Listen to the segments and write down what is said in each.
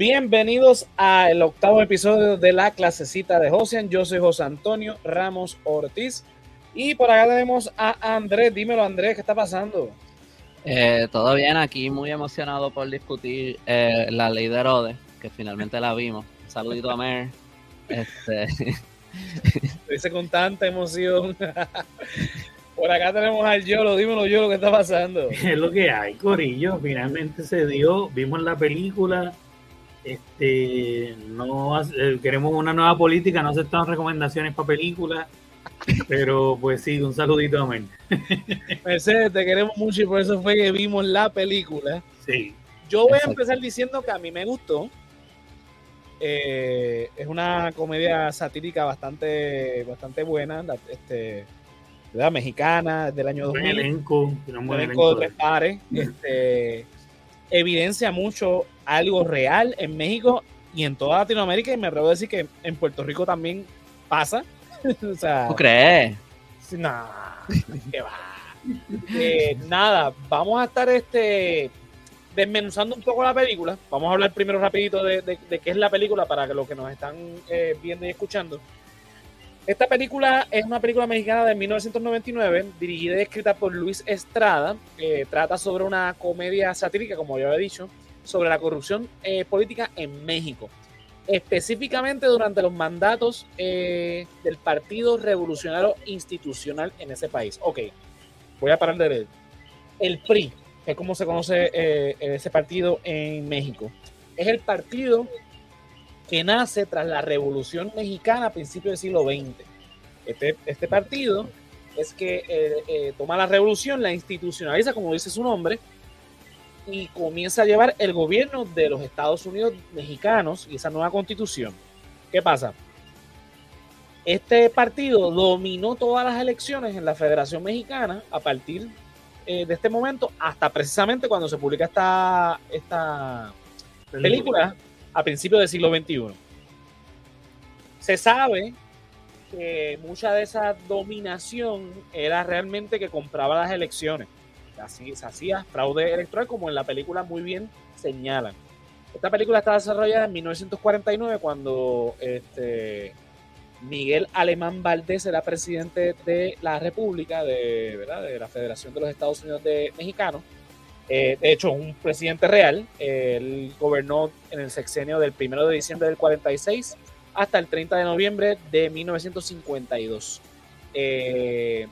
Bienvenidos al octavo episodio de la clasecita de Josian. Yo soy José Antonio Ramos Ortiz. Y por acá tenemos a Andrés. Dímelo, Andrés, ¿qué está pasando? Eh, todo bien, aquí muy emocionado por discutir eh, la ley de Herodes, que finalmente la vimos. saludito a Mer. Este... Dice con tanta emoción. por acá tenemos al Yolo. Dímelo, Yolo, ¿qué está pasando? Es lo que hay, Corillo. Finalmente se dio. Vimos la película este, no eh, queremos una nueva política, no aceptamos recomendaciones para películas, pero pues sí, un saludito a Mel. Mercedes, te queremos mucho y por eso fue que vimos la película. Sí. Yo voy a empezar diciendo que a mí me gustó. Eh, es una comedia satírica bastante, bastante buena, este, ¿verdad? mexicana, del año 2000. Un elenco, un elenco de tres pares. Este, evidencia mucho algo real en México y en toda Latinoamérica y me atrevo a decir que en Puerto Rico también pasa. o sea, ¿Tú crees? eh, nada, vamos a estar este desmenuzando un poco la película. Vamos a hablar primero rapidito de, qué es la película para que los que nos están eh, viendo y escuchando. Esta película es una película mexicana de 1999, dirigida y escrita por Luis Estrada. trata sobre una comedia satírica, como ya había dicho, sobre la corrupción eh, política en México, específicamente durante los mandatos eh, del Partido Revolucionario Institucional en ese país. Ok, voy a parar de leer. El PRI, es como se conoce eh, ese partido en México, es el partido que nace tras la Revolución Mexicana a principios del siglo XX. Este, este partido es que toma la revolución, la institucionaliza, como dice su nombre, y comienza a llevar el gobierno de los Estados Unidos mexicanos y esa nueva constitución. ¿Qué pasa? Este partido dominó todas las elecciones en la Federación Mexicana a partir eh, de este momento hasta precisamente cuando se publica esta, esta película a principios del siglo XXI. Se sabe que mucha de esa dominación era realmente que compraba las elecciones así se hacía fraude electoral como en la película muy bien señalan. Esta película está desarrollada en 1949 cuando este, Miguel Alemán Valdés era presidente de la República, de, ¿verdad? de la Federación de los Estados Unidos de Mexicanos. Eh, de hecho, un presidente real. él gobernó en el sexenio del 1 de diciembre del 46 hasta el 30 de noviembre de 1952. Eh,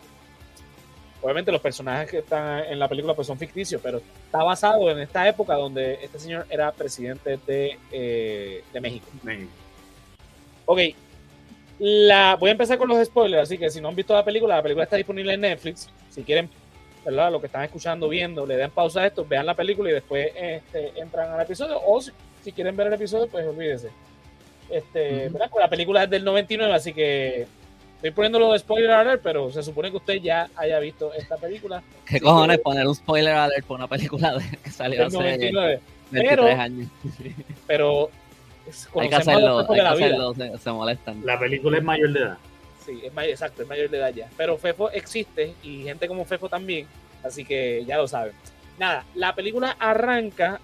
obviamente los personajes que están en la película pues son ficticios, pero está basado en esta época donde este señor era presidente de, eh, México. Ok, la, voy a empezar con los spoilers, así que si no han visto la película, la película está disponible en Netflix. Si quieren, ¿verdad? Lo que están escuchando, viendo, le den pausa a esto, vean la película y después este, entran al episodio. O si, quieren ver el episodio, pues olvídense. Este, pues la película es del 99, así que Estoy poniéndolo de spoiler alert, pero se supone que usted ya haya visto esta película. ¿Qué cojones poner un spoiler alert por una película que salió hace 99. 23 pero, años? Pero hay que hacerlo, hay que hacerlo se, molestan. La película es mayor de edad. Sí, es mayor, exacto, es mayor de edad ya. Pero Fefo existe y gente como Fefo también, así que ya lo saben. Nada, la película arranca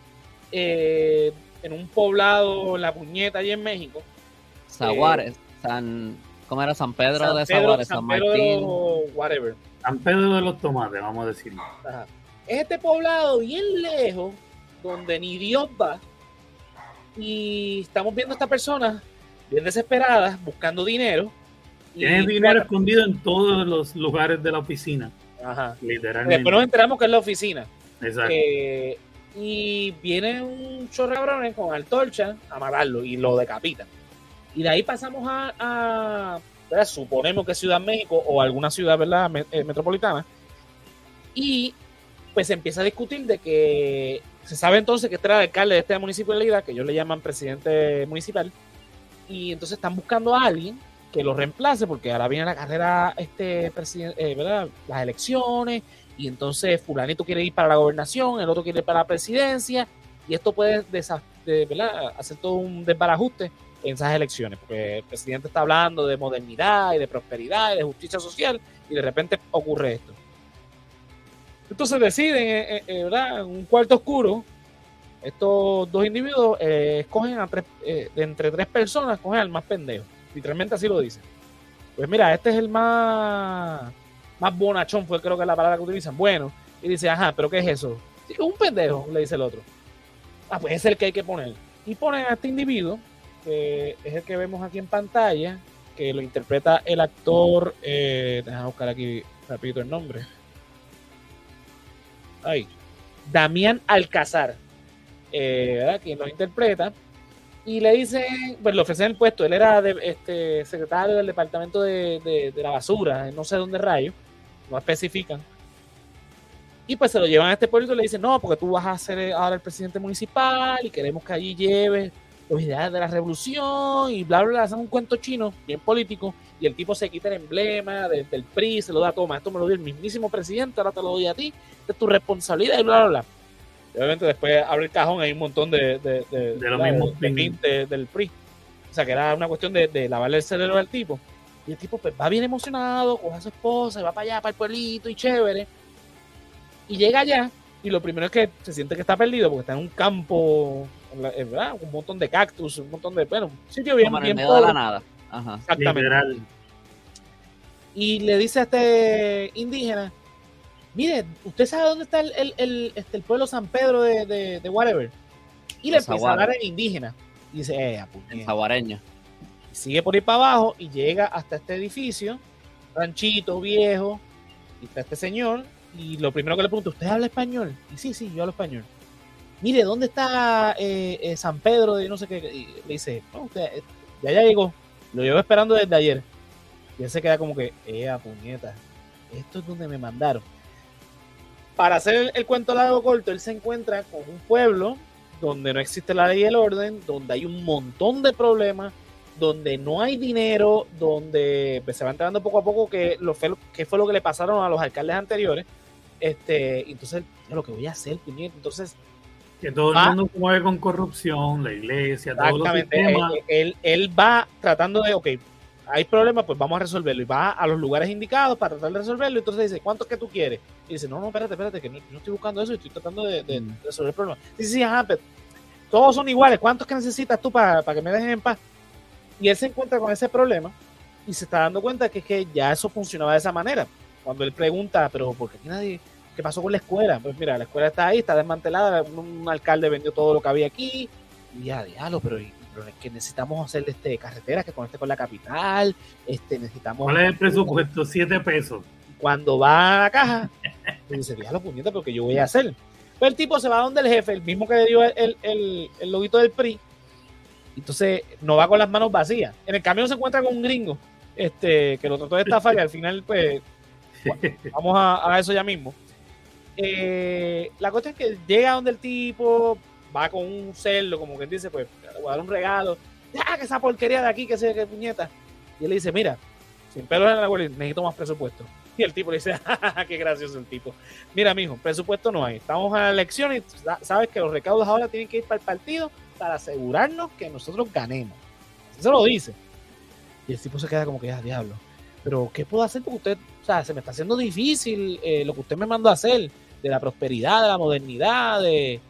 eh, en un poblado, en la puñeta, allí en México. Zaguares, San ¿Cómo era San Pedro de Sabores, San, Martín? whatever. San Pedro de los Tomates, vamos a decirlo. Es este poblado bien lejos, donde ni Dios va. Y estamos viendo a esta persona bien desesperada, buscando dinero. Tiene dinero escondido en todos los lugares de la oficina. Ajá. Literalmente. Después nos enteramos que es la oficina. Exacto. Eh, y viene un chorro con antorcha a matarlo y lo decapitan. Y de ahí pasamos a, suponemos que Ciudad México o alguna ciudad ¿verdad? Eh, metropolitana. Y pues se empieza a discutir de que se sabe entonces que este era el alcalde de municipio de Leida, que ellos le llaman presidente municipal. Y entonces están buscando a alguien que lo reemplace, porque ahora viene la carrera, este eh, ¿verdad? Las elecciones, y entonces fulanito quiere ir para la gobernación, el otro quiere ir para la presidencia, y esto puede hacer todo un desbarajuste en esas elecciones, porque el presidente está hablando de modernidad y de prosperidad y de justicia social y de repente ocurre esto. Entonces deciden, eh, eh, eh, ¿verdad? En un cuarto oscuro, estos dos individuos escogen a tres, de entre tres personas, escogen al más pendejo. Literalmente así lo dice. Pues mira, este es el más, más bonachón, fue creo que es la palabra que utilizan. Bueno, y dice, ajá, pero ¿qué es eso? Sí, un pendejo, le dice el otro. Ah, pues es el que hay que poner. Y ponen a este individuo, es el que vemos aquí en pantalla, que lo interpreta el actor, eh, déjame buscar aquí rapidito el nombre. Ahí. Damián Alcázar, eh, ¿verdad? Quien lo interpreta. Y le dice, pues le ofrecen el puesto. Él era este, secretario del departamento de, de- de la basura, no sé dónde rayo, no especifican. Y pues se lo llevan a este pueblito y le dicen, no, porque tú vas a ser ahora el presidente municipal y queremos que allí lleves los ideales de la revolución y bla, bla, bla. Hacen un cuento chino, bien político, y el tipo se quita el emblema de- del PRI, se lo da, toma, esto me lo dio el mismísimo presidente, ahora te lo doy a ti, esta es tu responsabilidad y bla, bla, bla. Y obviamente después abre el cajón, hay un montón de, de, de, pin de- del PRI. O sea, que era una cuestión de, de lavarle el cerebro al tipo. Y el tipo pues va bien emocionado, coge a su esposa, y va para allá, para el pueblito y chévere. Y llega allá y lo primero es que se siente que está perdido porque está en un campo, Un montón de cactus, un montón de, bueno, un sitio bien, Como en el bien medio de la nada. Ajá. Exactamente. Literal. Y le dice a este indígena, mire, ¿usted sabe dónde está el, el- el- este, el pueblo San Pedro de, de, de whatever? Y le Los empieza a hablar en indígena. Y dice, eh. En saguareño. Sigue por ahí para abajo y llega hasta este edificio, ranchito viejo, y está este señor. Y lo primero que le pregunto, ¿usted habla español? Y sí, sí, yo hablo español. Mire, ¿dónde está eh, eh, San Pedro de no sé qué? Y le dice, no, usted ya llegó, lo llevo esperando desde ayer. Y él se queda como que, eh, puñeta, esto es donde me mandaron. Para hacer el, el cuento largo corto, él se encuentra con un pueblo donde no existe la ley y el orden, donde hay un montón de problemas, donde no hay dinero, donde pues, se va enterando poco a poco que, lo fue, que fue lo que le pasaron a los alcaldes anteriores. Este, entonces, es lo que voy a hacer, puñeta. Entonces, Que todo Ah. el mundo se mueve con corrupción, la iglesia, todos los exactamente, sistemas. él, él- él va tratando de, ok, hay problemas, pues vamos a resolverlo. Y va a los lugares indicados para tratar de resolverlo. Entonces dice, ¿cuánto es que tú quieres? Y dice, no, no, espérate, espérate, que no, no estoy buscando eso, estoy tratando de, de Mm. resolver el problema. Dice, sí, ajá, pero todos son iguales. ¿Cuántos que necesitas tú para, para que me dejen en paz? Y él se encuentra con ese problema y se está dando cuenta que que ya eso funcionaba de esa manera. Cuando él pregunta, pero ¿por qué aquí nadie? ¿Qué pasó con la escuela? Pues mira, la escuela está ahí, está desmantelada, un, alcalde vendió todo lo que había aquí, y ya, diablo, pero, pero es que necesitamos hacer este carreteras que conecte con la capital, este necesitamos ¿Cuál es el presupuesto? Siete pesos. cuando va a la caja, le dice, diablo, puñeta, porque yo voy a hacer. Pues el tipo se va donde el jefe, el mismo que le dio el, el, el, el loguito del PRI, entonces no va con las manos vacías. En el camión se encuentra con un gringo, este, que lo trató de estafar y al final, pues, vamos a, a eso ya mismo. Eh, la cuestión es que llega donde el tipo va con un cerdo, como que dice, pues, le voy un regalo. Ya, que esa porquería de aquí, que se que puñeta. Y él le dice, mira, sin pelos en la abuela, necesito más presupuesto. Y el tipo le dice, "Ja, qué gracioso el tipo. Mira, mijo, presupuesto no hay. Estamos a la elección y sa- sabes que los recaudos ahora tienen que ir para el partido para asegurarnos que nosotros ganemos. Eso lo dice. Y el tipo se queda como que, ya, diablo. Pero, ¿qué puedo hacer? Porque usted, o sea, se me está haciendo difícil eh, lo que usted me mandó a hacer, de la prosperidad, de la modernidad, de...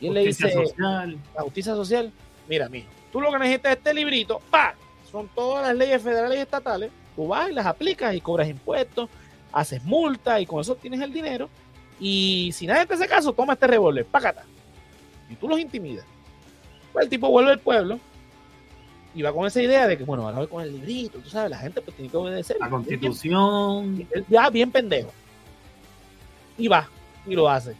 Él le dice, social. la justicia social, mira, mijo, tú lo que necesitas es este librito, ¡pa! Son todas las leyes federales y estatales, tú vas y las aplicas y cobras impuestos, haces multa y con eso tienes el dinero. Y si nadie te hace caso, toma este revólver, pácata. Y tú los intimidas. Pues el tipo vuelve al pueblo y va con esa idea de que, bueno, ahora voy con el librito, tú sabes, la gente pues tiene que obedecer. La constitución. Él ya bien pendejo. Y va, y lo hace.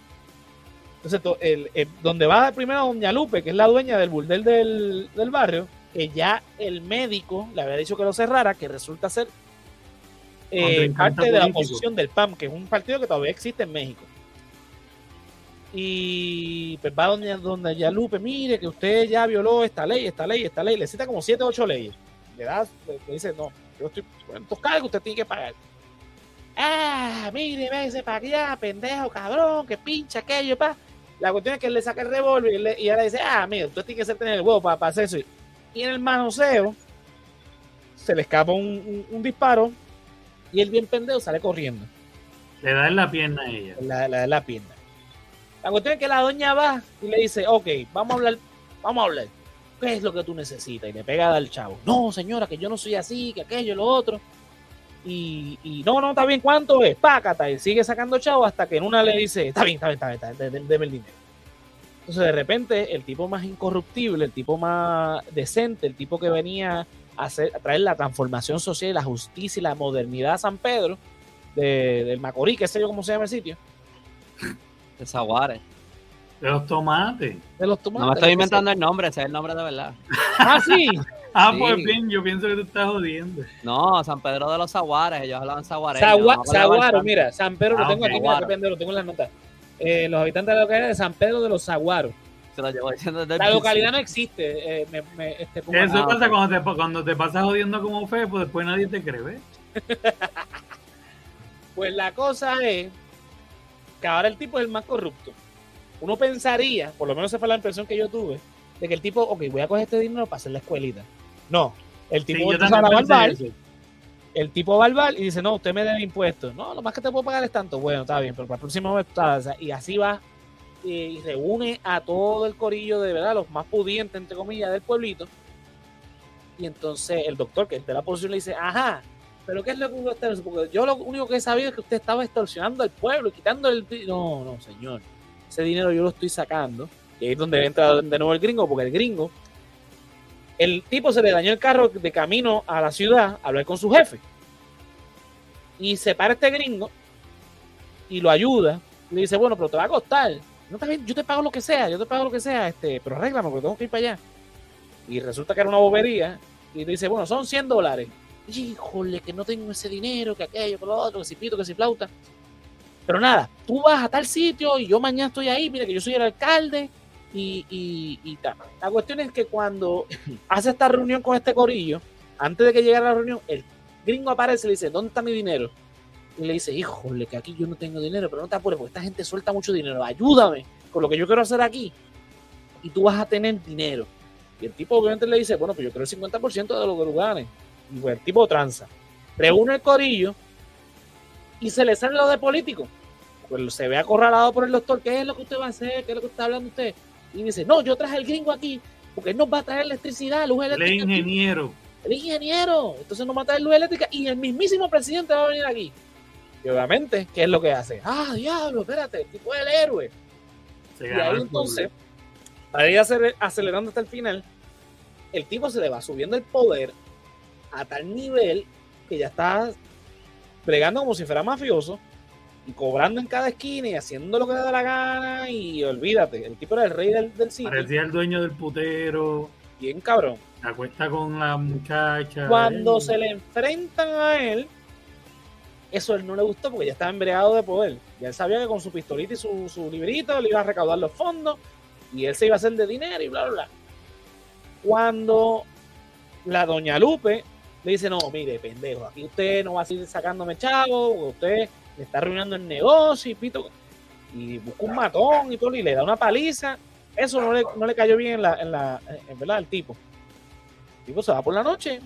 Entonces, to- el, el- donde va primero Doña Lupe, que es la dueña del burdel del, del barrio, que ya el médico le había dicho que lo cerrara, que resulta ser eh, parte de la oposición del PAM, que es un partido que todavía existe en México. Y pues va doña, doña Lupe, mire que usted ya violó esta ley, esta ley, esta ley, le cita como siete o ocho leyes. Le da, le, le dice, no, yo estoy, bueno, estos cargos usted tiene que pagar. Ah, mire, véngase para allá, pendejo, cabrón, que pincha aquello, pa. La cuestión es que él le saca el revólver y, le- y dice, ah, mira, usted tiene que ser tener el huevo para, para hacer eso. Y en el manoseo se le escapa un, un- un disparo y él bien pendejo sale corriendo Le da en la pierna a ella. la, la de la pierna. La cuestión es que la doña va y le dice, ok, vamos a hablar, vamos a hablar. ¿Qué es lo que tú necesitas? Y le pega al chavo. No, señora, que yo no soy así, que aquello, lo otro. Y, y no, no, está bien, ¿cuánto es? Pácata. Y sigue sacando chavo hasta que en una le dice, está bien, está bien, está bien, está bien, deme el dinero. Entonces de repente el tipo más incorruptible, el tipo más decente, el tipo que venía a, hacer, a traer la transformación social, la justicia y la modernidad a San Pedro, de, del Macorís, qué sé yo cómo se llama el sitio, De Zaguares. De los tomates. de los tomates. No me estoy inventando el nombre, ese es el nombre de verdad. Ah, sí. Ah, Sí. pues bien, yo pienso que tú estás jodiendo. No, San Pedro de los Zaguares, ellos hablaban zaguareño. Sagua- no hablaban Saguaro, tanto. mira, San Pedro, lo Ah, tengo ok, aquí, mira, lo tengo en las notas. Eh, los habitantes de la localidad de San Pedro de los Saguaros. Se lo llevo diciendo desde el La localidad no existe. eh, me- me- este, Eso Ah, pasa cuando, te, cuando te pasas jodiendo como fe, pues después nadie te cree, ¿ves? Pues la cosa es que ahora el tipo es el más corrupto. Uno pensaría, por lo menos esa fue la impresión que yo tuve, de que el tipo, ok, voy a coger este dinero para hacer la escuelita. No, el Sí, tipo yo empieza a también lavar bar, el tipo va al bar y dice, no, usted me debe impuestos. No, lo más que te puedo pagar es tanto. Bueno, está bien, pero para el próximo mes, tal, o sea, y así va y reúne a todo el corillo de verdad, los más pudientes, entre comillas, del pueblito. Y entonces el doctor, que es de la posición, le dice, ajá, pero ¿qué es lo que usted está haciendo? Porque yo lo único que he sabido es que usted estaba extorsionando al pueblo quitando el... di-". No, no, señor. Ese dinero yo lo estoy sacando. Y ahí es donde entra de nuevo el gringo, porque el gringo, el tipo se le dañó el carro de camino a la ciudad a hablar con su jefe. Y se para este gringo y lo ayuda. Y le dice, bueno, pero te va a costar. No, está yo te pago lo que sea, yo te pago lo que sea, este, pero arréglame porque tengo que ir para allá. Y resulta que era una bobería. Y le dice, bueno, son 100 dólares. Híjole, que no tengo ese dinero, que aquello, que lo otro, que si pito, que si flauta. Pero nada, tú vas a tal sitio y yo mañana estoy ahí, mira que yo soy el alcalde y, y, y. La cuestión es que cuando hace esta reunión con este corillo, antes de que llegara la reunión, el gringo aparece y le dice, ¿dónde está mi dinero? Y le dice, híjole, que aquí yo no tengo dinero, pero no te apures porque esta gente suelta mucho dinero, ayúdame con lo que yo quiero hacer aquí y tú vas a tener dinero. Y el tipo obviamente le dice, bueno, pues yo quiero el 50% de lo que. Y pues el tipo tranza. Reúne el corillo y se le sale lo de político. Pues se ve acorralado por el doctor, ¿qué es lo que usted va a hacer? ¿Qué es lo que está hablando usted? Y dice, no, yo traje al gringo aquí porque él nos va a traer electricidad, luz El eléctrica. aquí". ingeniero. El ingeniero. Entonces nos va a traer luz eléctrica y el mismísimo presidente va a venir aquí. Y obviamente, ¿qué es lo que hace? Ah, diablo, espérate, el tipo es el héroe. Se Y ahí el entonces, para ir acelerando hasta el final, el tipo se le va subiendo el poder a tal nivel que ya está bregando como si fuera mafioso y cobrando en cada esquina y haciendo lo que le da la gana y olvídate, el tipo era el rey del, del sitio, Parecía el dueño del putero. bien cabrón. Se acuesta con la muchacha. Cuando se le enfrentan a él, eso a él no le gustó porque ya estaba embreado de poder. Ya él sabía que con su pistolita y su, su librito le iba a recaudar los fondos y él se iba a hacer de dinero y bla, bla, bla. Cuando la doña Lupe le dice, no, mire, pendejo, aquí usted no va a seguir sacándome chavo, usted me está arruinando el negocio y pito. Y busca un matón y todo, y le da una paliza. Eso no le, no le cayó bien en la, en la, en verdad, al tipo. El tipo se va por la noche,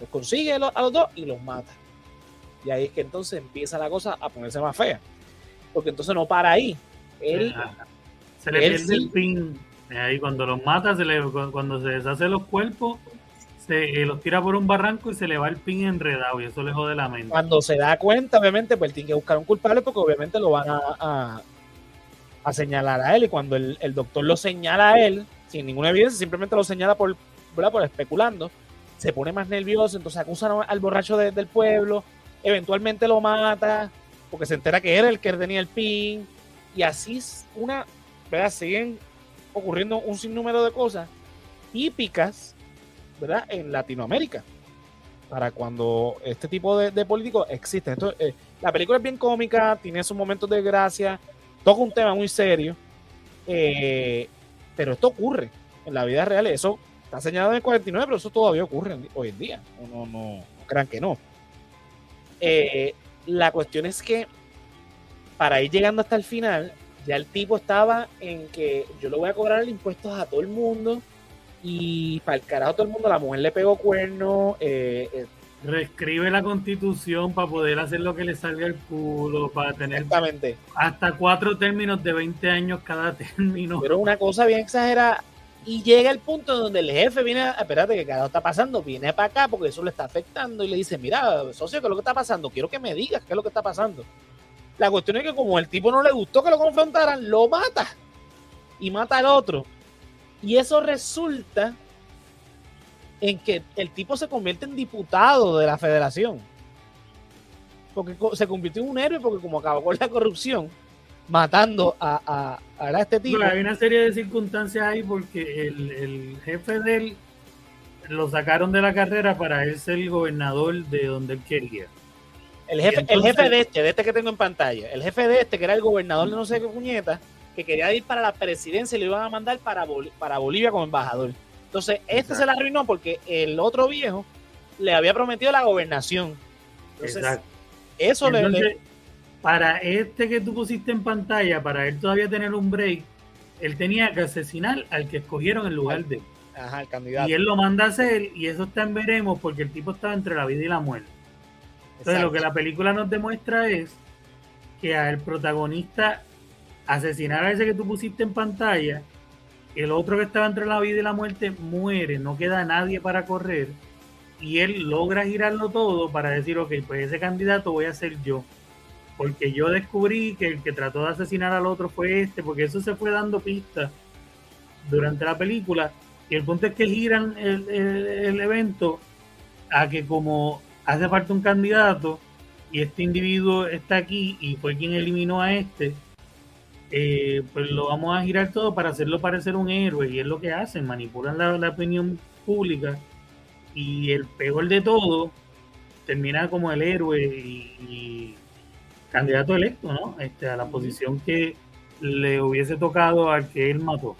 los consigue a los, a los dos y los mata. Y ahí es que entonces empieza la cosa a ponerse más fea. Porque entonces no para ahí. Él, Ajá. Se le él pierde sí. el pin. Eh, Ahí cuando los mata, se le, cu- cuando se deshace los cuerpos, se eh, los tira por un barranco y se le va el pin enredado y eso le jode la mente. cuando se da cuenta, obviamente, pues tiene que buscar un culpable porque obviamente lo van a, a, señalar a él. Y cuando el, el doctor lo señala a él, sin ninguna evidencia, simplemente lo señala por, ¿verdad? por especulando, se pone más nervioso, entonces acusan al borracho de- del pueblo, eventualmente lo mata, porque se entera que era el que tenía el pin, y así una, ¿verdad? Siguen ocurriendo un sinnúmero de cosas típicas, En Latinoamérica, para cuando este tipo de, políticos existen. Esto, eh, la película es bien cómica, tiene sus momentos de gracia, toca un tema muy serio, eh, pero esto ocurre en la vida real. Eso está señalado en el 49, pero eso todavía ocurre hoy en día. No, no, no, crean que no. Eh, la cuestión es que para ir llegando hasta el final, ya el tipo estaba en que yo le voy a cobrar impuestos a todo el mundo y para el carajo todo el mundo, la mujer le pegó cuerno, eh, eh, reescribe la constitución para poder hacer lo que le salga el culo, para tener Exactamente. hasta cuatro términos de 20 años cada término. Pero una cosa bien exagerada. Y llega el punto donde el jefe viene, a, espérate, que cada está pasando, viene para acá porque eso le está afectando y le dice, mira, socio, ¿qué es lo que está pasando? Quiero que me digas qué es lo que está pasando. La cuestión es que como el tipo no le gustó que lo confrontaran, lo mata. Y mata al otro. Y eso resulta en que el tipo se convierte en diputado de la federación. Porque se convirtió en un héroe porque como acabó con la corrupción, matando a, a, a este tipo. Bueno, hay una serie de circunstancias ahí porque el, el jefe de él lo sacaron de la carrera para él ser el gobernador de donde él quería. El jefe, entonces- el jefe de este, de este que tengo en pantalla, el jefe de este, que era el gobernador de no sé qué puñeta, que quería ir para la presidencia y lo iban a mandar para, Bol- para Bolivia como embajador. Entonces, este Exacto. se la arruinó porque el otro viejo le había prometido la gobernación. Entonces, Exacto. eso le- para este que tú pusiste en pantalla, para él todavía tener un break, él tenía que asesinar al que escogieron en lugar de él. Ajá, el candidato. Y él lo manda a hacer y eso está en veremos porque el tipo estaba entre la vida y la muerte. Entonces Exacto. lo que la película nos demuestra es que al protagonista asesinar a ese que tú pusiste en pantalla, el otro que estaba entre la vida y la muerte muere, no queda nadie para correr y él logra girarlo todo para decir, ok, pues ese candidato voy a ser yo. Porque yo descubrí que el que trató de asesinar al otro fue este, porque eso se fue dando pistas durante la película. Y el punto es que giran el, el- el evento a que como hace falta un candidato y este individuo está aquí y fue quien eliminó a este, eh, pues lo vamos a girar todo para hacerlo parecer un héroe y es lo que hacen, manipulan la, la opinión pública y el peor de todo termina como el héroe y, y candidato electo, ¿no? Este, a la posición que le hubiese tocado al que él mató.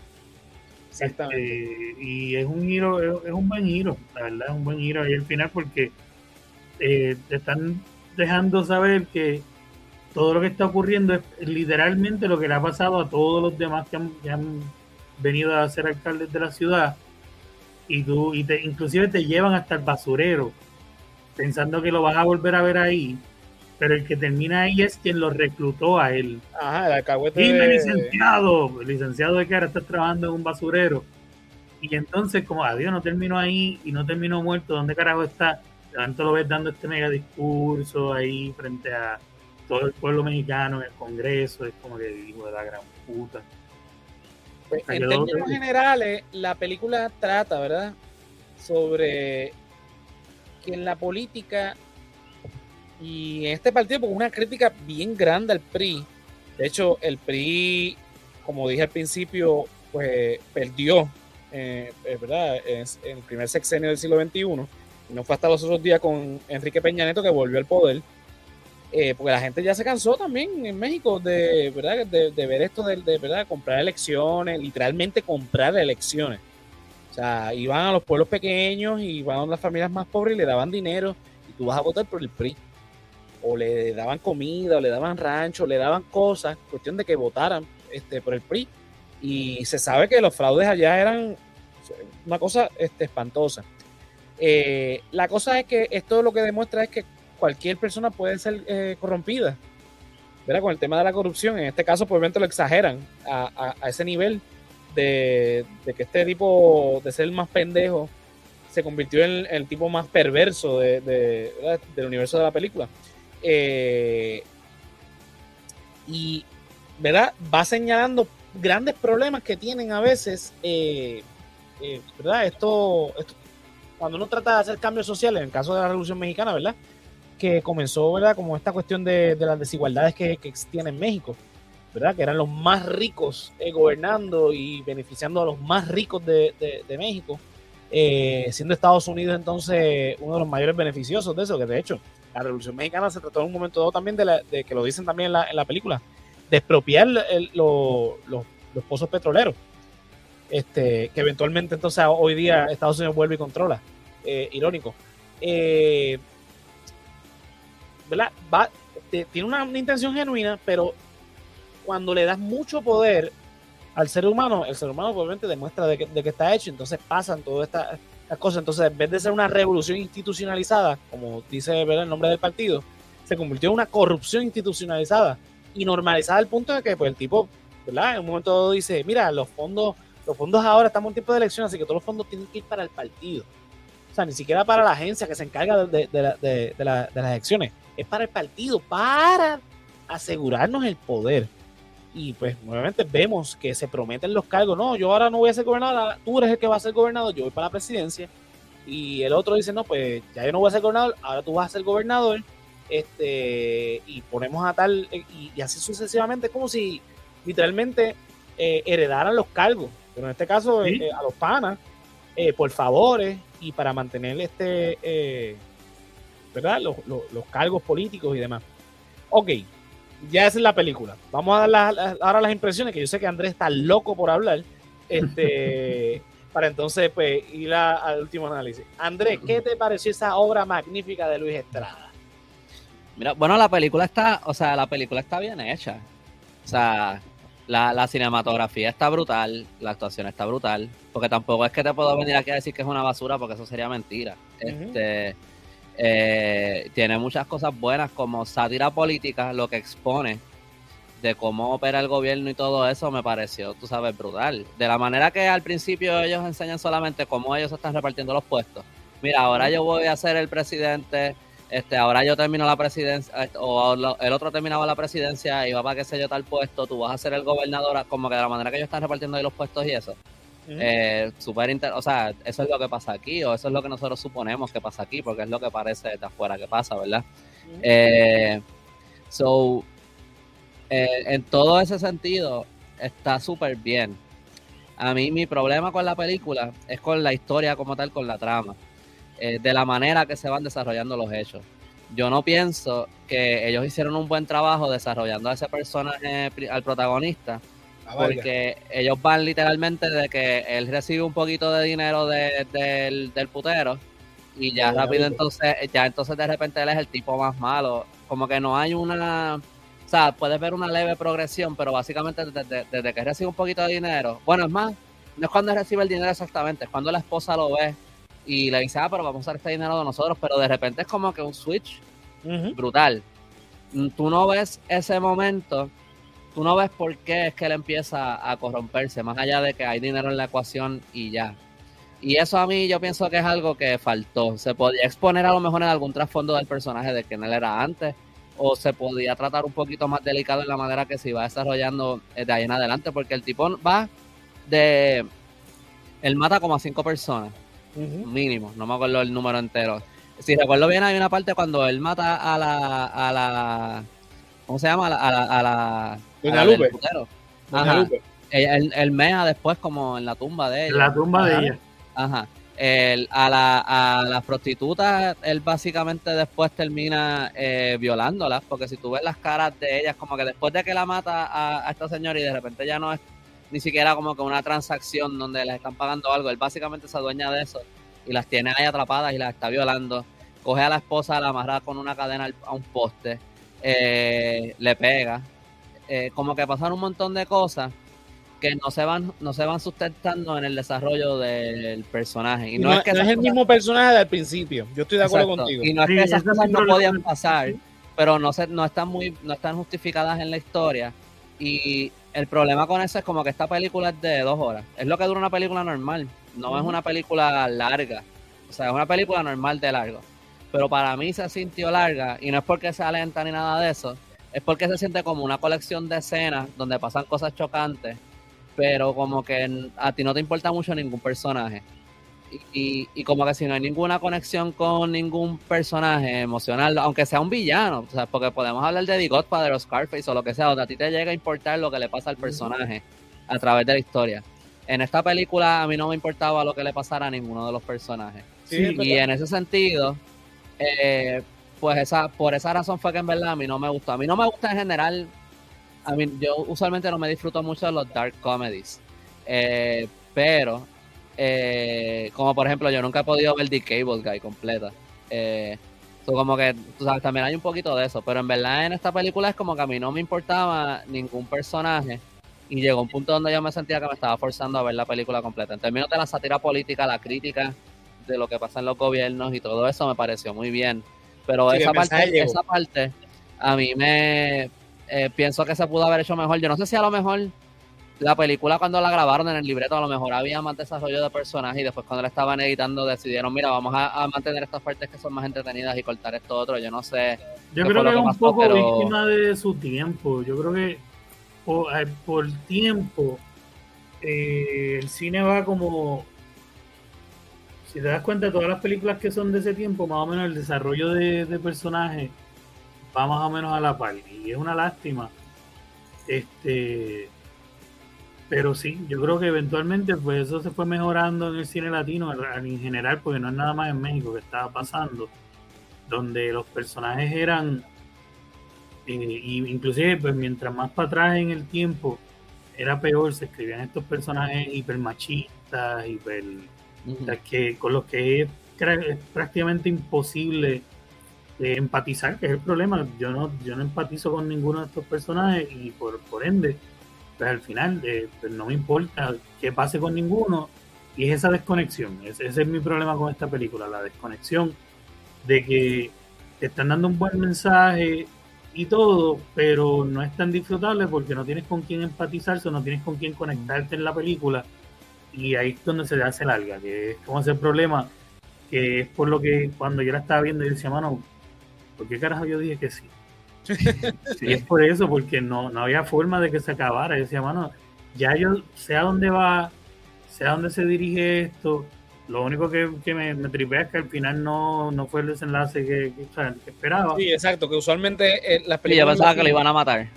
Exactamente. Eh, y es un giro, es, es un buen giro, la verdad, es un buen giro ahí al final porque eh, te están dejando saber que todo lo que está ocurriendo es literalmente lo que le ha pasado a todos los demás que han, que han venido a ser alcaldes de la ciudad y tú y te, inclusive te llevan hasta el basurero pensando que lo vas a volver a ver ahí pero el que termina ahí es quien lo reclutó a él Ajá, el alcahuete. Dime, de- licenciado, licenciado de que ahora estás trabajando en un basurero. Y entonces, como adiós, no terminó ahí y no terminó muerto, ¿dónde carajo está? Tanto lo ves dando este mega discurso ahí frente a todo el pueblo mexicano en el Congreso, es como que hijo de la gran puta. Pues, en términos generales, la película trata, ¿verdad? Sobre que en la política y en este partido, pues una crítica bien grande al PRI. De hecho, el PRI, como dije al principio, pues perdió, eh, eh, ¿verdad? Es en el primer sexenio del siglo XXI. Y no fue hasta los otros días con Enrique Peña Nieto que volvió al poder. Eh, porque la gente ya se cansó también en México de, ¿verdad? de, ver esto de, de, ¿verdad? comprar elecciones, literalmente comprar elecciones. O sea, iban a los pueblos pequeños y iban a las familias más pobres y le daban dinero y tú vas a votar por el PRI. O le daban comida, o le daban rancho, o le daban cosas, cuestión de que votaran este, por el PRI. Y se sabe que los fraudes allá eran una cosa este, espantosa. Eh, la cosa es que esto lo que demuestra es que cualquier persona puede ser eh, corrompida. ¿verdad? Con el tema de la corrupción, en este caso, pues obviamente lo exageran a, ese nivel de, que este tipo, de ser más pendejo, se convirtió en el, tipo más perverso de, de, del universo de la película. Eh, y, ¿verdad? Va señalando grandes problemas que tienen a veces, eh, ¿verdad? Esto, cuando uno trata de hacer cambios sociales, en el caso de la Revolución Mexicana, ¿verdad? Que comenzó, ¿verdad? Como esta cuestión de, las desigualdades que, que, existían en México, ¿verdad? Que eran los más ricos eh, gobernando y beneficiando a los más ricos de, México, eh, siendo Estados Unidos entonces uno de los mayores beneficiosos de eso, que de hecho la Revolución Mexicana se trató en un momento dado también de, la, de que lo dicen también en la, en la película, de expropiar los, los pozos petroleros, este, que eventualmente entonces hoy día Estados Unidos vuelve y controla, eh, irónico. Te, tiene una, intención genuina, pero cuando le das mucho poder al ser humano, el ser humano obviamente demuestra de que, de que está hecho, entonces pasan todas estas cosas. Entonces, en vez de ser una revolución institucionalizada, como dice el nombre del partido, se convirtió en una corrupción institucionalizada y normalizada al punto de que pues, el tipo. En un momento dice, mira, los fondos, los fondos ahora estamos en tiempo de elección, así que todos los fondos tienen que ir para el partido. Sea, ni siquiera para la agencia que se encarga de, de las elecciones, es para el partido, para asegurarnos el poder. Y pues nuevamente vemos que se prometen los cargos. No, yo ahora no voy a ser gobernador, tú eres el que va a ser gobernador, yo voy para la presidencia. Y el otro dice, no, pues ya yo no voy a ser gobernador, ahora tú vas a ser gobernador. Este, y ponemos a tal, y, así sucesivamente, como si literalmente eh, heredaran los cargos. Pero en este caso, eh, a los panas, eh, por favores y para mantener este, ¿verdad? Los, los cargos políticos y demás. Ok, ya esa es la película. Vamos a dar ahora las impresiones, que yo sé que Andrés está loco por hablar, este, para entonces pues ir al último análisis. Andrés, ¿qué te pareció esa obra magnífica de Luis Estrada? Mira, bueno, la película está, o sea, la película está bien hecha. O sea, la, cinematografía está brutal, la actuación está brutal, porque tampoco es que te puedo venir aquí a decir que es una basura, porque eso sería mentira. Este eh, tiene muchas cosas buenas como sátira política, lo que expone de cómo opera el gobierno y todo eso me pareció, tú sabes, brutal. De la manera que al principio ellos enseñan solamente cómo ellos están repartiendo los puestos. Mira, ahora yo voy a ser el presidente, este, ahora yo termino la presidencia, o el otro terminaba la presidencia y va para qué sé yo tal puesto, tú vas a ser el gobernador, como que de la manera que ellos están repartiendo ahí los puestos y eso. Eh, super o sea, eso es lo que pasa aquí, o eso es lo que nosotros suponemos que pasa aquí, porque es lo que parece de afuera que pasa, ¿verdad? Eh, so, eh, en todo ese sentido, está súper bien. A mí mi problema con la película es con la historia como tal, con la trama, de la manera que se van desarrollando los hechos. Yo no pienso que ellos hicieron un buen trabajo desarrollando a ese personaje, al protagonista, Ah, porque ellos van literalmente de que él recibe un poquito de dinero del, putero y ya rápido entonces, ya entonces de repente él es el tipo más malo. Como que no hay una... O sea, puedes ver una leve progresión, pero básicamente desde, que recibe un poquito de dinero. Bueno, es más, no es cuando recibe el dinero exactamente, es cuando la esposa lo ve y le dice, ah, pero vamos a usar este dinero de nosotros, pero de repente es como que un switch brutal. Tú no ves ese momento tú no ves por qué es que él empieza a corromperse, más allá de que hay dinero en la ecuación y ya. Y eso a mí yo pienso que es algo que faltó. Se podía exponer a lo mejor en algún trasfondo del personaje de quien él era antes, o se podía tratar un poquito más delicado en la manera que se iba desarrollando eh, de ahí en adelante, porque el tipo va de... Él mata como a cinco personas, mínimo, no me acuerdo el número entero. Si recuerdo bien, hay una parte cuando él mata a la... A la ¿Cómo se llama? A la, a la Doña Lupe. Ajá. El, mea después como en la tumba de ella. La tumba de ella. Ajá. El, a, la, a las prostitutas, él básicamente después termina eh, violándolas, porque si tú ves las caras de ellas, como que después de que la mata a, esta señora y de repente ya no es ni siquiera como que una transacción donde les están pagando algo, él básicamente se adueña de eso y las tiene ahí atrapadas y las está violando. Coge a la esposa, la amarra con una cadena a un poste, eh, le pega, eh, como que pasan un montón de cosas que no se van no se van sustentando en el desarrollo del personaje. Y no, es que es el mismo personaje del principio. Yo estoy de acuerdo contigo. Y no es que esas cosas no podían pasar, pero no se, no están muy no están justificadas en la historia. Y el problema con eso es como que esta película es de dos horas. Es lo que dura una película normal. No es una película larga. O sea, es una película normal de largo. Pero para mí se sintió larga y no es porque sea lenta ni nada de eso es porque se siente como una colección de escenas donde pasan cosas chocantes, pero como que a ti no te importa mucho ningún personaje. Y, como que si no hay ninguna conexión con ningún personaje emocional, aunque sea un villano, o sea, porque podemos hablar de The Godfather o Scarface o lo que sea, donde a ti te llega a importar lo que le pasa al personaje a través de la historia. En esta película a mí no me importaba lo que le pasara a ninguno de los personajes. y en ese sentido, eh, pues esa, por esa razón fue que en verdad a mí no me gustó. A mí no me gusta en general, a mí, yo usualmente no me disfruto mucho de los dark comedies, eh, pero eh, como por ejemplo yo nunca he podido ver The Cable Guy completa. Eh, como que, tú sabes, también hay un poquito de eso, pero en verdad en esta película es como que a mí no me importaba ningún personaje y llegó un punto donde yo me sentía que me estaba forzando a ver la película completa. En términos de la sátira política, la crítica de lo que pasa en los gobiernos y todo eso me pareció muy bien. Pero esa parte, esa parte, a mí me eh, pienso que se pudo haber hecho mejor. Yo no sé si a lo mejor la película cuando la grabaron en el libreto a lo mejor había más desarrollo de personajes y después cuando la estaban editando decidieron, mira, vamos a, mantener estas partes que son más entretenidas y cortar esto otro. Yo no sé. Yo creo que es un poco víctima de su tiempo. Yo creo que por, eh, por tiempo eh, el cine va como si te das cuenta, todas las películas que son de ese tiempo, más o menos el desarrollo de, de personajes va más o menos a la par. Y es una lástima. Este, pero sí, yo creo que eventualmente pues eso se fue mejorando en el cine latino en general, porque no es nada más en México que estaba pasando, donde los personajes eran, eh, inclusive pues mientras más para atrás en el tiempo, era peor, se escribían estos personajes hipermachistas, hiper, que, con los que es, prácticamente imposible eh, empatizar, que es el problema. Yo no, yo no empatizo con ninguno de estos personajes y por, por ende pues al final eh, pues no me importa qué pase con ninguno. Y es esa desconexión, ese, es mi problema con esta película, la desconexión de que te están dando un buen mensaje y todo, pero no es tan disfrutable porque no tienes con quién empatizarse, no tienes con quién conectarte en la película. Y ahí es donde se le hace larga, que es como ese problema, que es por lo que cuando yo la estaba viendo yo decía, mano, ¿por qué carajo yo dije que sí? es por eso, porque no, no había forma de que se acabara. Yo decía, mano, ya yo sé a dónde va, sé a dónde se dirige esto. Lo único que, me, me tripea es que al final no, no fue el desenlace que, esperaba. Sí, exacto, que usualmente eh, las películas. pensaba que lo iban a matar.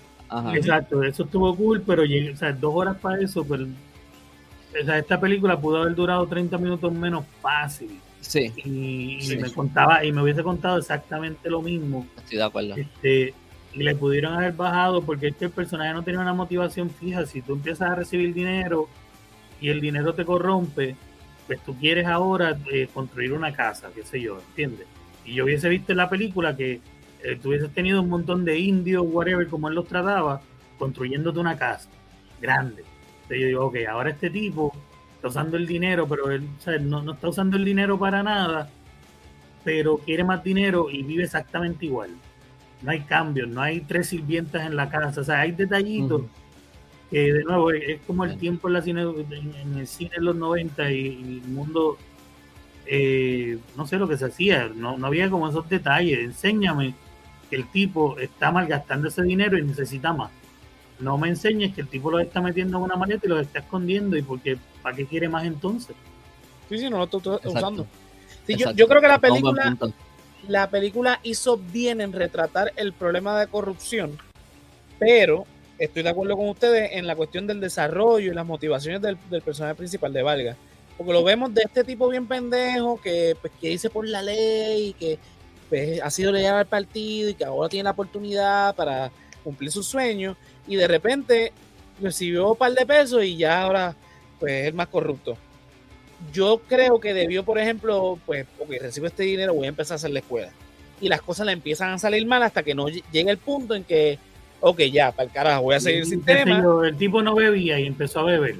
Exacto, eso estuvo cool, pero o sea, dos horas para eso, pero o sea, esta película pudo haber durado 30 minutos menos fácil. Sí. Y, me contaba, y me hubiese contado exactamente lo mismo. Estoy de acuerdo. Este, y le pudieron haber bajado porque este personaje no tenía una motivación fija. Si tú empiezas a recibir dinero y el dinero te corrompe, pues tú quieres ahora eh, construir una casa, qué sé yo, ¿entiendes? Y yo hubiese visto en la película que eh, tú hubieses tenido un montón de indios, whatever, como él los trataba, construyéndote una casa grande. Entonces yo digo, ok, ahora este tipo está usando el dinero, pero él no, no está usando el dinero para nada, pero quiere más dinero y vive exactamente igual no hay cambios, no hay tres sirvientas en la casa, o sea, hay detallitos que de nuevo es, como el tiempo en, la cine, en, el cine en los 90 y, el mundo, eh, no sé lo que se hacía, no, no había como esos detalles, enséñame que el tipo está malgastando ese dinero y necesita más. No me enseñes que el tipo lo está metiendo en una maleta y lo está escondiendo y porque ¿para qué quiere más entonces? Sí, sí, no lo estoy usando. yo, yo, creo que la película la película hizo bien en retratar el problema de corrupción, pero estoy de acuerdo con ustedes en la cuestión del desarrollo y las motivaciones del, personaje principal de Valga. Porque lo vemos de este tipo bien pendejo que, pues, que dice por la ley y que pues, ha sido leal al partido y que ahora tiene la oportunidad para cumplir sus sueños y de repente recibió un par de pesos y ya ahora pues es más corrupto yo creo que debió, por ejemplo, pues, ok, recibo este dinero, voy a empezar a hacer la escuela. Y las cosas le empiezan a salir mal hasta que no llegue el punto en que, ok, ya, para el carajo, voy a seguir sin tema. El tipo no bebía y empezó a beber.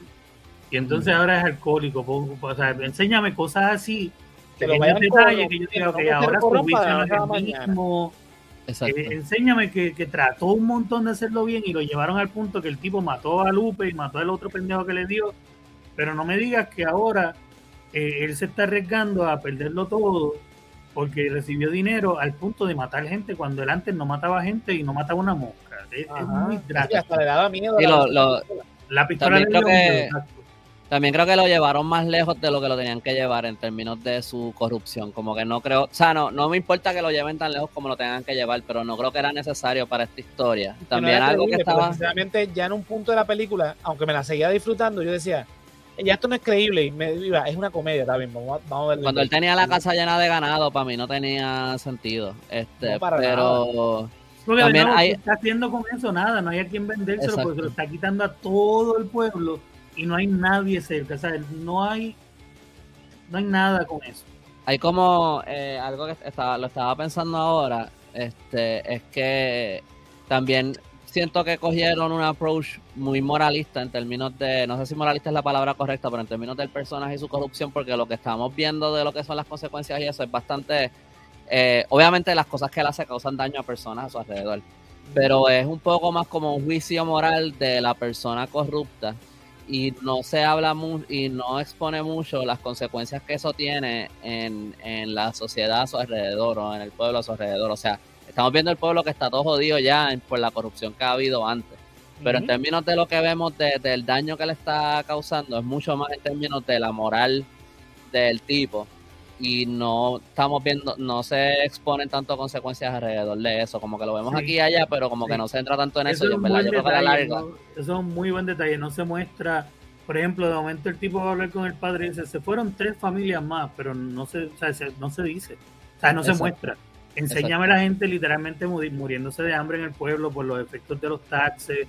Y entonces ahora es alcohólico. O sea, enséñame cosas así. Que lo vayan detalle, que yo diga, que ahora su mismo. Eh, enséñame que, que, trató un montón de hacerlo bien y lo llevaron al punto que el tipo mató a Lupe y mató al otro pendejo que le dio. Pero no me digas que ahora eh, él se está arriesgando a perderlo todo porque recibió dinero al punto de matar gente cuando él antes no mataba gente y no mataba una mosca. Es, muy drástico. la pistola también, creo que, también creo que lo llevaron más lejos de lo que lo tenían que llevar en términos de su corrupción. Como que no creo, o sea, no, no me importa que lo lleven tan lejos como lo tengan que llevar, pero no creo que era necesario para esta historia. También algo que estaba. Sinceramente, ya en un punto de la película, aunque me la seguía disfrutando, yo decía, ya esto no es creíble, y me, es una comedia también, vamos, a ver. Cuando él tenía la casa llena de ganado, para mí no tenía sentido. Este, pero también hay... está haciendo con eso nada, no hay a quien vendérselo porque se lo está quitando a todo el pueblo y no hay nadie cerca, no hay no hay nada con eso. Hay como eh, algo que estaba, lo estaba pensando ahora, este, es que también siento que cogieron un approach muy moralista en términos de, no sé si moralista es la palabra correcta, pero en términos del personaje y su corrupción, porque lo que estamos viendo de lo que son las consecuencias y eso es bastante, eh, obviamente las cosas que él hace causan daño a personas a su alrededor, pero es un poco más como un juicio moral de la persona corrupta y no se habla mucho y no expone mucho las consecuencias que eso tiene en, en la sociedad a su alrededor o en el pueblo a su alrededor, o sea, estamos viendo el pueblo que está todo jodido ya por la corrupción que ha habido antes. Pero en términos de lo que vemos del daño que le está causando, es mucho más en términos de la moral del tipo. Y no estamos viendo, no se exponen tanto consecuencias alrededor de eso. Como que lo vemos aquí y allá, pero como que no se entra tanto en eso. y en verdad, yo creo que la larga. Eso es un muy buen detalle. No se muestra, por ejemplo, de momento el tipo va a hablar con el padre y dice: Se fueron tres familias más, pero no se, o sea, no se dice. O sea, no se muestra. Enséñame a la gente literalmente muriéndose de hambre en el pueblo por los efectos de los taxes,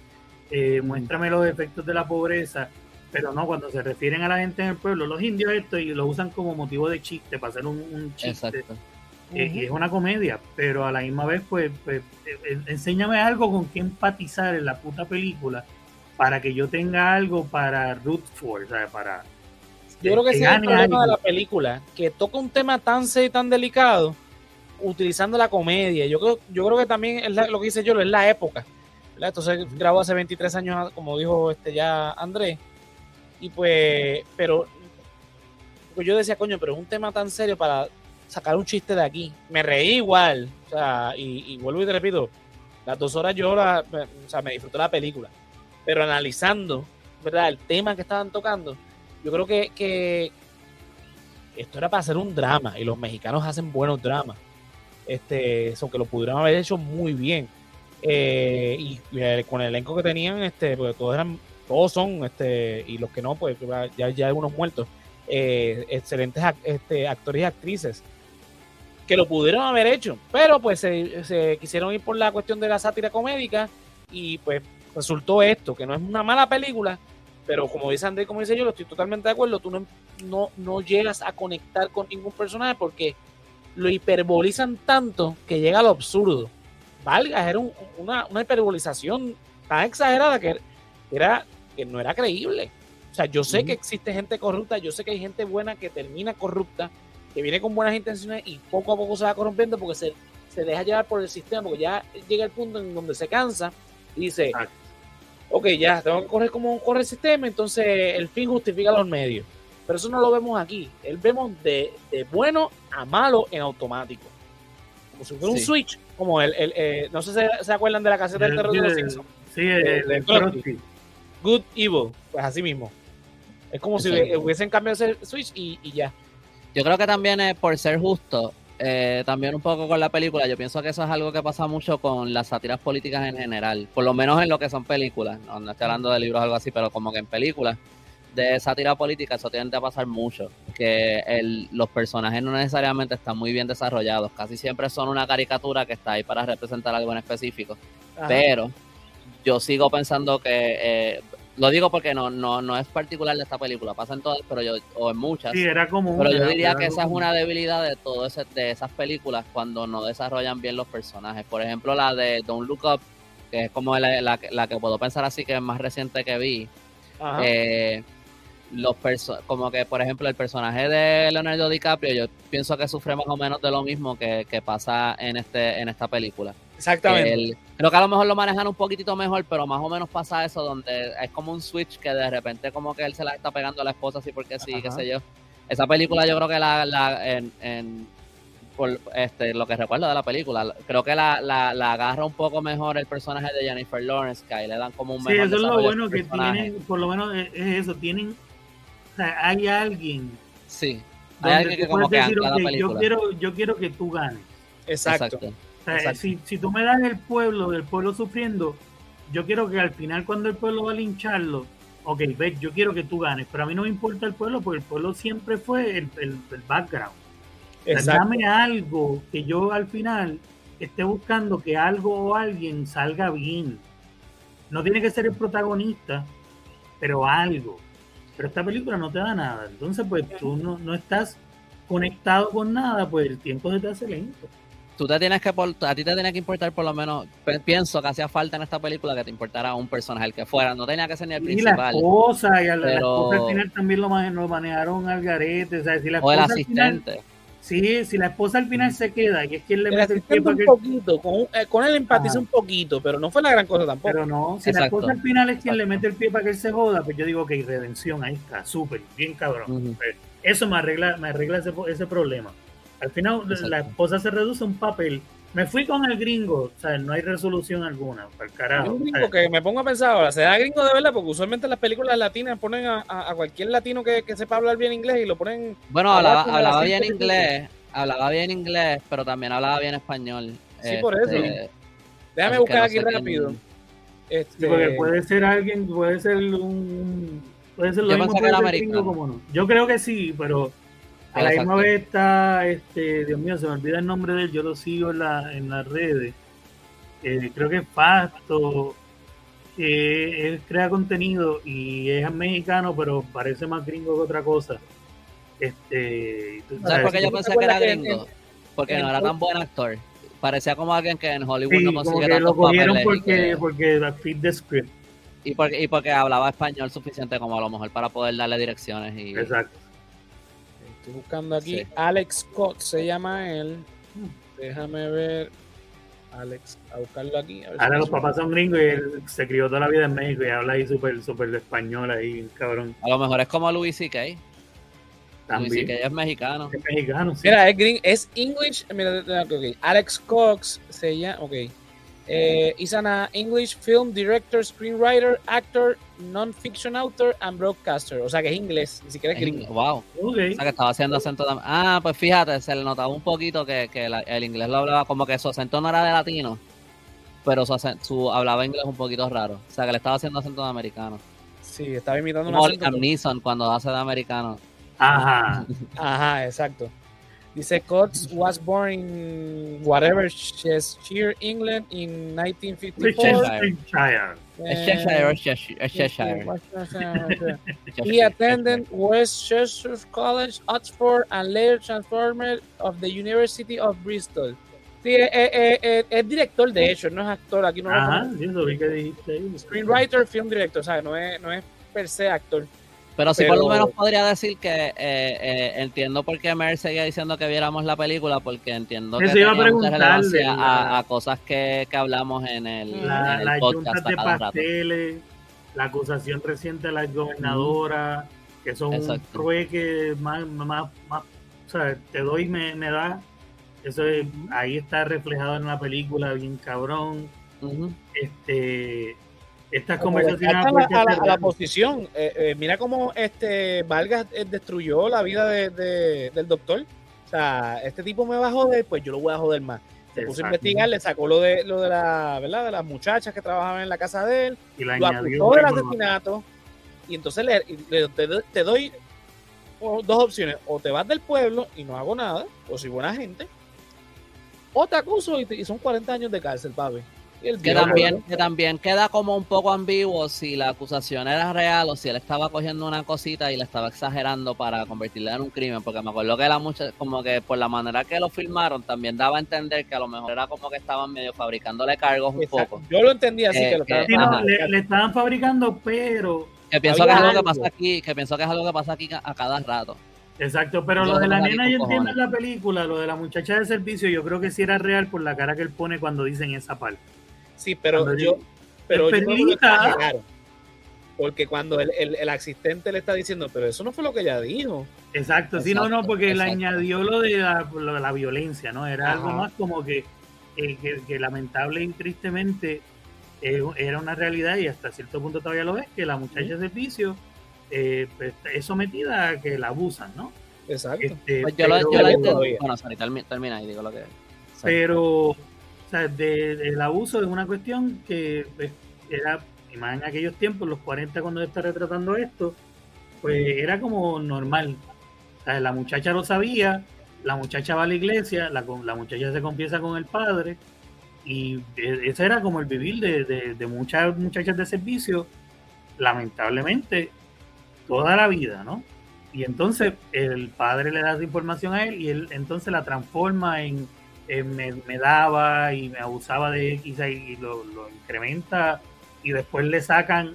eh, muéstrame los efectos de la pobreza, pero no, cuando se refieren a la gente en el pueblo, los indios esto y lo usan como motivo de chiste, para hacer un, chiste. Eh, y es una comedia, pero a la misma vez, pues, pues eh, enséñame algo con que empatizar en la puta película para que yo tenga algo para root for, ¿sabes? Para... Yo creo que, ese es el problema de la película, que toca un tema tan serio y tan delicado utilizando la comedia. Yo creo, yo creo que también es lo que dice yo, es la época. Esto se grabó hace 23 años, como dijo este ya Andrés. Y pues, pero pues yo decía, coño, pero es un tema tan serio para sacar un chiste de aquí. Me reí igual. O sea, y, vuelvo y te repito, las dos horas yo o sea, me disfruté la película. Pero analizando, ¿verdad? El tema que estaban tocando, yo creo que esto era para hacer un drama y los mexicanos hacen buenos dramas este, eso que lo pudieron haber hecho muy bien. Eh, y, con el elenco que tenían, este, porque todos eran, todos son, este, y los que no, pues ya, ya hay unos muertos, eh, excelentes este, actores y actrices que lo pudieron haber hecho, pero pues se, quisieron ir por la cuestión de la sátira comédica y pues resultó esto, que no es una mala película, pero como dice André, como dice yo, lo estoy totalmente de acuerdo, tú no, no, no llegas a conectar con ningún personaje porque lo hiperbolizan tanto que llega a lo absurdo. Valga, era una, una, hiperbolización tan exagerada que era que no era creíble. O sea, yo sé que existe gente corrupta, yo sé que hay gente buena que termina corrupta, que viene con buenas intenciones y poco a poco se va corrompiendo porque se, se deja llevar por el sistema, porque ya llega el punto en donde se cansa y dice, ok, ya, tengo que correr como corre el sistema, entonces el fin justifica los medios. Pero eso no lo vemos aquí. Él vemos de, de bueno a malo en automático. Como si fuera un switch, como el, el eh, no sé si se acuerdan de la caseta del terror de los Simpsons. Sí, el, Good Evil, pues así mismo. Es como si hubiesen cambiado ese switch y, y, ya. Yo creo que también es por ser justo, eh, también un poco con la película, yo pienso que eso es algo que pasa mucho con las sátiras políticas en general, por lo menos en lo que son películas, no, no estoy hablando de libros o algo así, pero como que en películas de sátira política eso tiende a pasar mucho, que el, los personajes no necesariamente están muy bien desarrollados, casi siempre son una caricatura que está ahí para representar algo en específico, pero yo sigo pensando que, eh, lo digo porque no, no, no es particular de esta película, pasa en todas, pero yo, o en muchas, era como pero yo diría que esa es una debilidad de todo ese, de esas películas cuando no desarrollan bien los personajes, por ejemplo la de Don't Look Up, que es como la, la, la que puedo pensar así que es más reciente que vi, eh, los como que por ejemplo el personaje de Leonardo DiCaprio yo pienso que sufre más o menos de lo mismo que, pasa en este en esta película. Exactamente. Creo que a lo mejor lo manejan un poquitito mejor pero más o menos pasa eso donde es como un switch que de repente como que él se la está pegando a la esposa así porque sí qué sé yo. Esa película yo creo que la, la en, en por este, lo que recuerdo de la película. Creo que la, la, la, agarra un poco mejor el personaje de Jennifer Lawrence, que ahí le dan como un mejor Sí, eso es lo bueno que tienen, por lo menos es eso, tienen hay alguien. Sí. Hay alguien que como que decir, yo quiero, yo quiero que tú ganes. Exacto. Si, si tú me das el pueblo, del pueblo sufriendo, yo quiero que al final cuando el pueblo va a lincharlo, ok, ves, yo quiero que tú ganes, pero a mí no me importa el pueblo porque el pueblo siempre fue el, el, background. dame algo que yo al final esté buscando que algo o alguien salga bien. No tiene que ser el protagonista, pero algo. Pero esta película no te da nada. Entonces, pues tú no, no estás conectado con nada, pues el tiempo se te hace lento. tú te tienes que, a ti te tiene que importar por lo menos, pienso que hacía falta en esta película que te importara un personaje, el que fuera, no tenía que ser ni el principal. Y la esposa, y la, esposa al final también lo, manejaron al garete, o sea, si la esposa o el asistente. Sí, si la esposa al final se queda y es quien le mete el pie para un poquito, con, eh, con él empatiza un poquito, pero no fue la gran cosa tampoco. Pero no, si la esposa al final es quien le mete el pie para que él se joda, pues yo digo que hay redención, ahí está, súper, bien cabrón. Pues, eso me arregla, me arregla ese, ese problema. Al final la esposa se reduce a un papel. Me fui con el gringo, o sea, no hay resolución alguna, para el carajo. Un gringo que me pongo a pensar ahora, ¿será gringo de verdad? Porque usualmente las películas latinas ponen a, cualquier latino que, sepa hablar bien inglés y lo ponen... Bueno, hablaba, bien inglés, hablaba bien inglés, pero también hablaba bien español. Sí, por eso. Este, Déjame buscar aquí rápido. Este... porque puede ser alguien, puede ser un... Puede ser lo mismo que gringo, como no. Yo creo que sí, pero a la misma vez está, este, Dios mío, se me olvida el nombre de él, yo lo sigo en, la, en las redes. Eh, creo que es Pasto, que él crea contenido y es mexicano, pero parece más gringo que otra cosa. Este, ¿Sabes por qué yo pensé que era gringo? Porque no era tan buen actor. Parecía como alguien que en Hollywood no consigue tantos lo cogieron porque, porque fit the script. Y porque, y porque hablaba español suficiente como a lo mejor para poder darle direcciones. Y, Exacto. Estoy buscando aquí. Alex Scott se llama él. Déjame ver. Alex, a buscarlo aquí. Ahora los papás son gringos y él se crió toda la vida en México y habla ahí súper super español ahí, cabrón. A lo mejor es como Luis C.K. Luis C.K. es mexicano. Es mexicano, Mira, es, green, es English. Mira, okay. Alex Cox se llama. Ok. Eh, is an uh, English film director, screenwriter, actor, non-fiction author and broadcaster. O sea que es inglés, ni siquiera es gringo. Wow. O sea que estaba haciendo acento también. Ah, pues fíjate, se le notaba un poquito que, que el inglés lo hablaba como que su acento no era de latino, pero su, su hablaba inglés un poquito raro. O sea que le estaba haciendo acento de americano. Sí, estaba imitando un acento. Neeson cuando hace de americano. Ajá. Ajá, exacto. Dice Coates was born in whatever Cheshire, England in 1954. Cheshire. Cheshire. He attended West Cheshire College, Oxford, and later transformed of the University of Bristol. Sí, es, es, es, es, director de hecho, no es actor. Aquí no Ajá, sí, lo vi que dijiste. Screenwriter, film director, ¿sabes? No es, no es per se actor. Pero sí por lo menos podría decir que eh, eh, entiendo por qué Mer seguía diciendo que viéramos la película, porque entiendo que tiene mucha relevancia a, cosas que, que, hablamos en el, la, en el podcast. de pasteles, la acusación reciente de la gobernadora, que son un trueque más, más, más, o sea, te doy, me, me da. Eso ahí está reflejado en la película, bien cabrón. Este estas conversaciones a, la, posición. Eh, eh, mira cómo este Vargas eh, destruyó la vida de, del doctor. O sea este tipo me va a joder pues yo lo voy a joder más. Se puso a investigar le sacó lo de lo de la verdad de las muchachas que trabajaban en la casa de él y lo acusó del asesinato y entonces le, te, doy dos opciones o te vas del pueblo y no hago nada o soy buena gente o te acuso y, y son 40 años de cárcel papi que también, que también queda como un poco ambiguo si la acusación era real o si él estaba cogiendo una cosita y la estaba exagerando para convertirla en un crimen, porque me acuerdo que la mucha, como que por la manera que lo filmaron también daba a entender que a lo mejor era como que estaban medio fabricándole cargos un poco. Yo lo entendía así, que, lo estaban le, estaban fabricando, pero que pienso que es algo que pasa aquí, que pienso que es algo que pasa aquí a cada rato. Exacto, pero lo de la nena yo entiendo en la película, lo de la muchacha de servicio, yo creo que sí era real por la cara que él pone cuando dicen esa parte. Sí, pero yo, pero yo porque cuando el, el, asistente le está diciendo, pero eso no fue lo que ella dijo. Exacto, sí, no, no, porque le añadió lo de la, lo de la violencia, ¿no? Era algo más como que, que, lamentable y tristemente eh, era una realidad y hasta cierto punto todavía lo ves, que la muchacha de servicio eh, pues, es sometida a que la abusan, ¿no? Exacto. Este, pues yo, lo, yo Bueno, sorry, termina, y digo lo que... Pero sea, del abuso es una cuestión que pues, era, más en aquellos tiempos, los 40 cuando está retratando esto, pues era como normal. la muchacha lo sabía, la muchacha va a la iglesia, la, muchacha se confiesa con el padre, y e, ese era como el vivir de, de, muchas muchachas de servicio, lamentablemente, toda la vida, ¿no? Y entonces el padre le da esa información a él y él entonces la transforma en eh, me, daba y me abusaba de X y lo, incrementa y después le sacan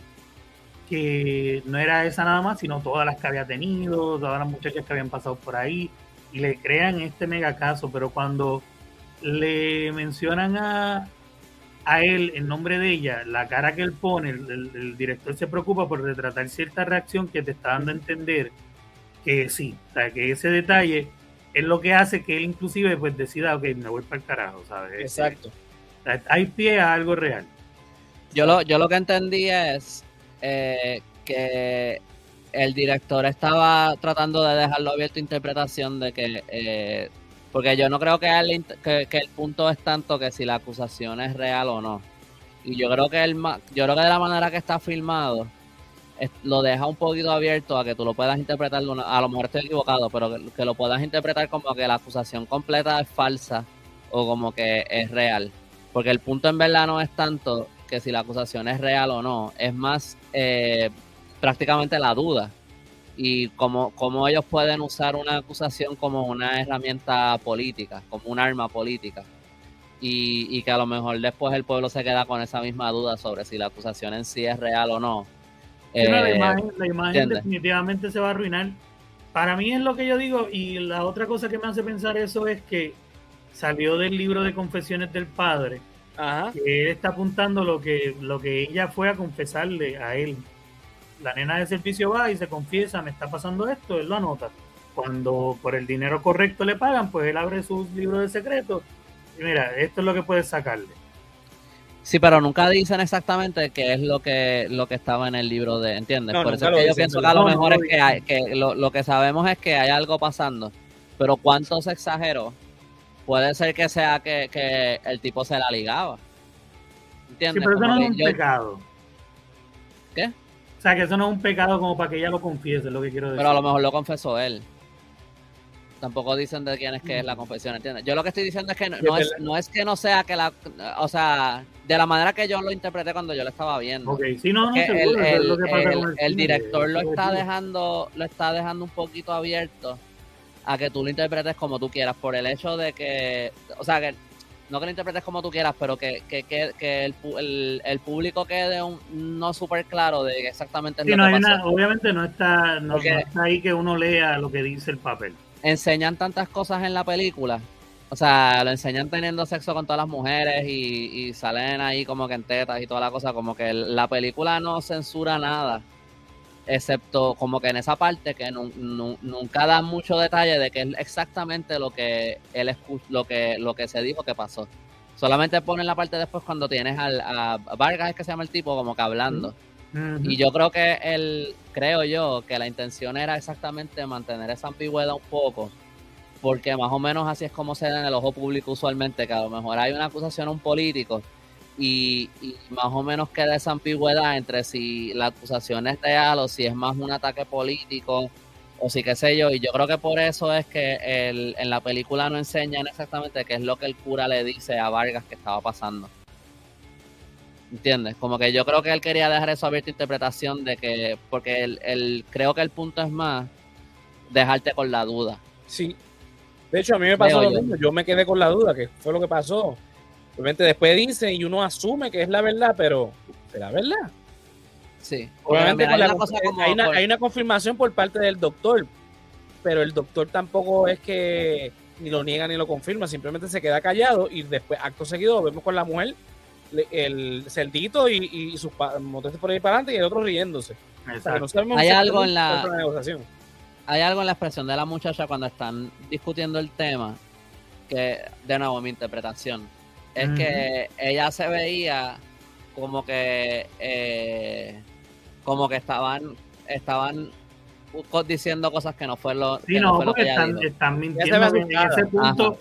que no era esa nada más, sino todas las que había tenido, todas las muchachas que habían pasado por ahí y le crean este mega caso, pero cuando le mencionan a, a él en nombre de ella, la cara que él pone, el, el, director se preocupa por retratar cierta reacción que te está dando a entender que sí, o sea, que ese detalle es lo que hace que él inclusive pues decida, ok, me voy para el carajo, ¿sabes? Exacto. O sea, hay pie a algo real. Yo lo, yo lo que entendí es eh, que el director estaba tratando de dejarlo abierto a interpretación de que eh, porque yo no creo que el, que, que el punto es tanto que si la acusación es real o no y yo creo que el yo creo que de la manera que está filmado lo deja un poquito abierto a que tú lo puedas interpretar a lo mejor estoy equivocado pero que, lo puedas interpretar como que la acusación completa es falsa o como que es real porque el punto en verdad no es tanto que si la acusación es real o no, es más eh, prácticamente la duda y cómo, cómo ellos pueden usar una acusación como una herramienta política, como un arma política. Y, que a lo mejor después el pueblo se queda con esa misma duda sobre si la acusación en sí es real o no. Eh, la imagen, la imagen definitivamente se va a arruinar. Para mí es lo que yo digo y la otra cosa que me hace pensar eso es que salió del libro de confesiones del padre Ajá. que él está apuntando lo que, lo que ella fue a confesarle a él. La nena de servicio va y se confiesa, me está pasando esto, él lo anota. Cuando por el dinero correcto le pagan, pues él abre sus libros de secretos y mira, esto es lo que puedes sacarle. Sí, pero nunca dicen exactamente qué es lo que lo que estaba en el libro de, ¿entiendes? No, por eso es que yo dicen, pienso que a lo no, mejor no es que, hay, que lo, lo que sabemos es que hay algo pasando, pero cuánto se exageró, puede ser que sea que, que el tipo se la ligaba. ¿Entiendes? Sí, pero eso no es un yo- pecado. ¿Qué? O sea, que eso no es un pecado como para que ella lo confiese, es lo que quiero decir. Pero a lo mejor lo confesó él. Tampoco dicen de quién es que es la confesión, ¿entiendes? Yo lo que estoy diciendo es que no, es, no es que no sea que la... O sea, de la manera que yo lo interpreté cuando yo lo estaba viendo. Ok, sí, no, no, que el, seguro, eso es el- lo que pasa el- con el cine, director lo está dejando lo está dejando un poquito abierto a que tú lo interpretes como tú quieras por el hecho de que o sea que no que lo interpretes como tú quieras pero que, que, que, que el, el, el público quede un, no súper claro de exactamente es Sí, lo no que hay pasó una- obviamente no está, no, Porque- no está ahí que uno lea lo que dice el papel. Enseñan tantas cosas en la película. O sea, lo enseñan teniendo sexo con todas las mujeres y, salen ahí como que en tetas y toda la cosa. Como que la película no censura nada. Excepto como que en esa parte que nu- nu- nunca da mucho detalle de qué es exactamente lo que él lo que, lo que se dijo que pasó. Solamente ponen la parte después cuando tienes al, a Vargas, que se llama el tipo, como que hablando. Y yo creo que el, creo yo que la intención era exactamente mantener esa ambigüedad un poco, porque más o menos así es como se da en el ojo público usualmente, que a lo mejor hay una acusación a un político y, y más o menos queda esa ambigüedad entre si la acusación es real o si es más un ataque político o si qué sé yo, y yo creo que por eso es que el, en la película no enseñan exactamente qué es lo que el cura le dice a Vargas que estaba pasando. ¿Entiendes? Como que yo creo que él quería dejar eso abierto a interpretación de que, porque el, el- creo que el punto es más dejarte con la duda. Sí. De hecho, a mí me pasó Creo lo mismo. Yo me quedé con la duda, que fue lo que pasó. Obviamente después dice y uno asume que es la verdad, pero ¿será verdad? Sí. Obviamente hay la- una cosa como- hay, una, por- hay una confirmación por parte del doctor, pero el doctor tampoco es que ni lo niega ni lo confirma, simplemente se queda callado y después, acto seguido, vemos con la mujer el cerdito y, y sus motetes por ahí para adelante y el otro riéndose. O sea, no Hay algo en la- negociación. hay algo en la expresión de la muchacha cuando están discutiendo el tema que, de nuevo, mi interpretación es que ella se veía como que eh, como que estaban estaban diciendo cosas que no fue lo, Sí, que no, fue lo porque que están, están mintiendo. En ese punto, Ajá,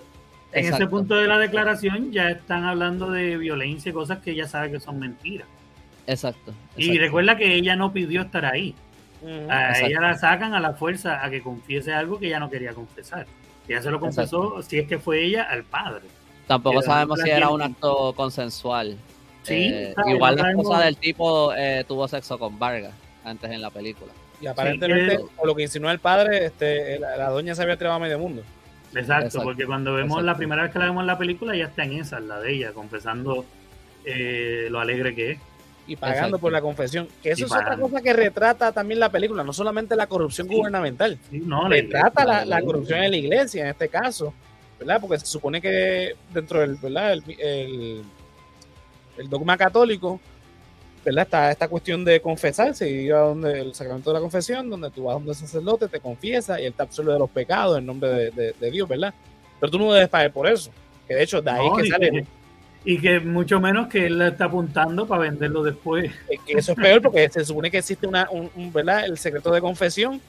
en ese punto de la declaración ya están hablando de violencia y cosas que ella sabe que son mentiras. Exacto. Y recuerda que ella no pidió estar ahí. Ujú. A Exacto. ella la sacan a la fuerza a que confiese algo que ella no quería confesar. Ella se lo confesó, si es que fue ella, al padre. Tampoco Pero sabemos si era un acto consensual. Sí, Eh, sabe, igual no la esposa del tipo eh, tuvo sexo con Vargas antes en la película. Y aparentemente, que- por lo que insinuó el padre, este, la, la doña se había tirado a medio mundo. Exacto, porque cuando vemos la primera vez que la vemos en la película, ya está en esa, la de ella, confesando eh, lo alegre que es. Y pagando por la confesión. Que eso es otra cosa que retrata también la película, no solamente la corrupción gubernamental. no, retrata la, la, corrupción en la iglesia, en este caso. ¿Verdad? Porque se supone que dentro del, ¿verdad? el, el dogma católico, ¿verdad? Está esta cuestión de confesarse y ir a donde el sacramento de la confesión, donde tú vas donde el sacerdote, te confiesa y él te absuelve de los pecados en nombre de, Dios, ¿verdad? Pero tú no debes pagar por eso. Que de hecho, de ahí que sale. y que mucho menos que él está apuntando para venderlo después. eso es peor porque se supone que existe una, un, ¿verdad? el secreto de confesión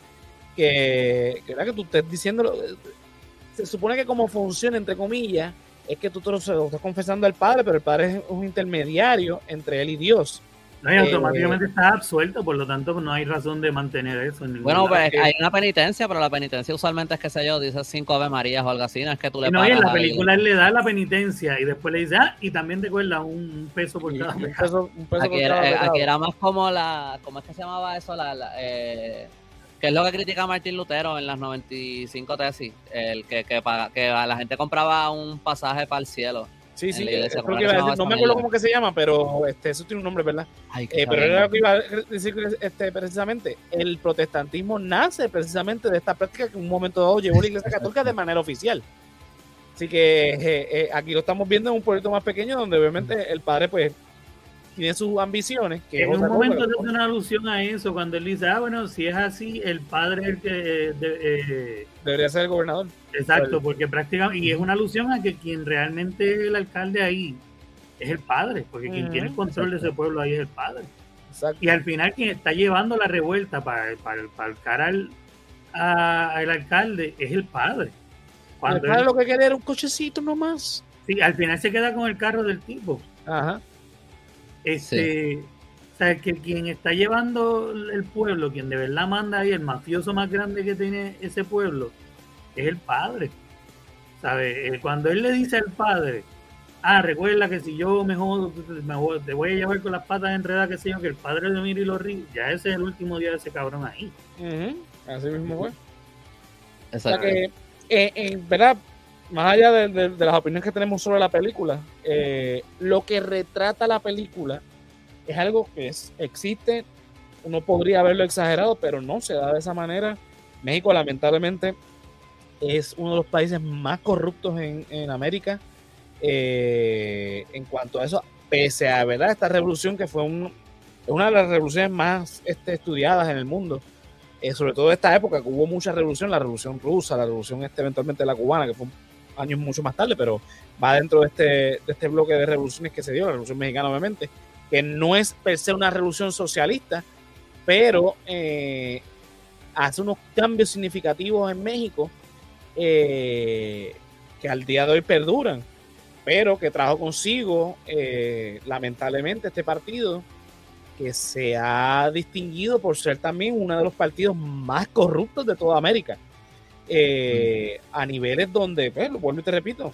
que, ¿verdad? que tú estés diciendo. Se supone que como funciona, entre comillas, es que tú te lo estás confesando al Padre, pero el Padre es un intermediario entre él y Dios. No, y automáticamente eh, está absuelto, por lo tanto no hay razón de mantener eso. En bueno, pues hay una penitencia, pero la penitencia usualmente es que sé yo, dice cinco Ave Marías o algo así, no es que tú le No, y en la película él le da la penitencia y después le dice, ah, y también te cuesta un peso por cada un peso, un peso aquí, por era, cada aquí era más como la, ¿cómo es que se llamaba eso? La, eh, que es lo que critica Martín Lutero en las 95 tesis, el que, que, paga, que la gente compraba un pasaje para el cielo Sí, sí, no me acuerdo cómo que se llama, pero este, eso tiene un nombre, ¿verdad? Eh, pero era lo que iba a decir este, precisamente. El protestantismo nace precisamente de esta práctica que en un momento dado llevó la Iglesia Católica de manera oficial. Así que eh, eh, aquí lo estamos viendo en un pueblito más pequeño donde obviamente el padre pues tiene sus ambiciones. Que en un momento hace una alusión a eso, cuando él dice, ah, bueno, si es así, el padre es el que... Eh, Debería ser el gobernador. Exacto, porque prácticamente, y es una alusión a que quien realmente es el alcalde ahí es el padre, porque quien tiene el control de ese pueblo ahí es el padre. Exacto. Y al final quien está llevando la revuelta para, para, para el cara al, al alcalde es el padre. Cuando el padre lo que quiere era un cochecito nomás. Sí, al final se queda con el carro del tipo. Ajá. Este, O sea, que quien está llevando el pueblo, quien de verdad manda ahí, el mafioso más grande que tiene ese pueblo, es el padre. ¿Sabe? Eh, cuando él le dice al padre, ah, recuerda que si yo mejor te voy a llevar con las patas enredadas, que sé yo, que el padre de Miri lo ríe, ya ese es el último día de ese cabrón ahí. Así mismo fue. O sea que, eh, eh, ¿verdad? Más allá de, las opiniones que tenemos sobre la película, eh, lo que retrata la película es algo que existe, uno podría haberlo exagerado, pero no se da de esa manera. México lamentablemente es uno de los países más corruptos en, América eh, en cuanto a eso, pese a ¿verdad? esta revolución que fue una de las revoluciones más este, estudiadas en el mundo. Eh, sobre todo en esta época que hubo mucha revolución, la revolución rusa, la revolución este, eventualmente la cubana, que fue años mucho más tarde, pero va dentro de este, de este bloque de revoluciones que se dio, la revolución mexicana obviamente, que no es per se una revolución socialista, pero eh, hace unos cambios significativos en México eh, que al día de hoy perduran, pero que trajo consigo, eh, lamentablemente, este partido que se ha distinguido por ser también uno de los partidos más corruptos de toda América. Eh, a niveles donde, pues, lo vuelvo y te repito,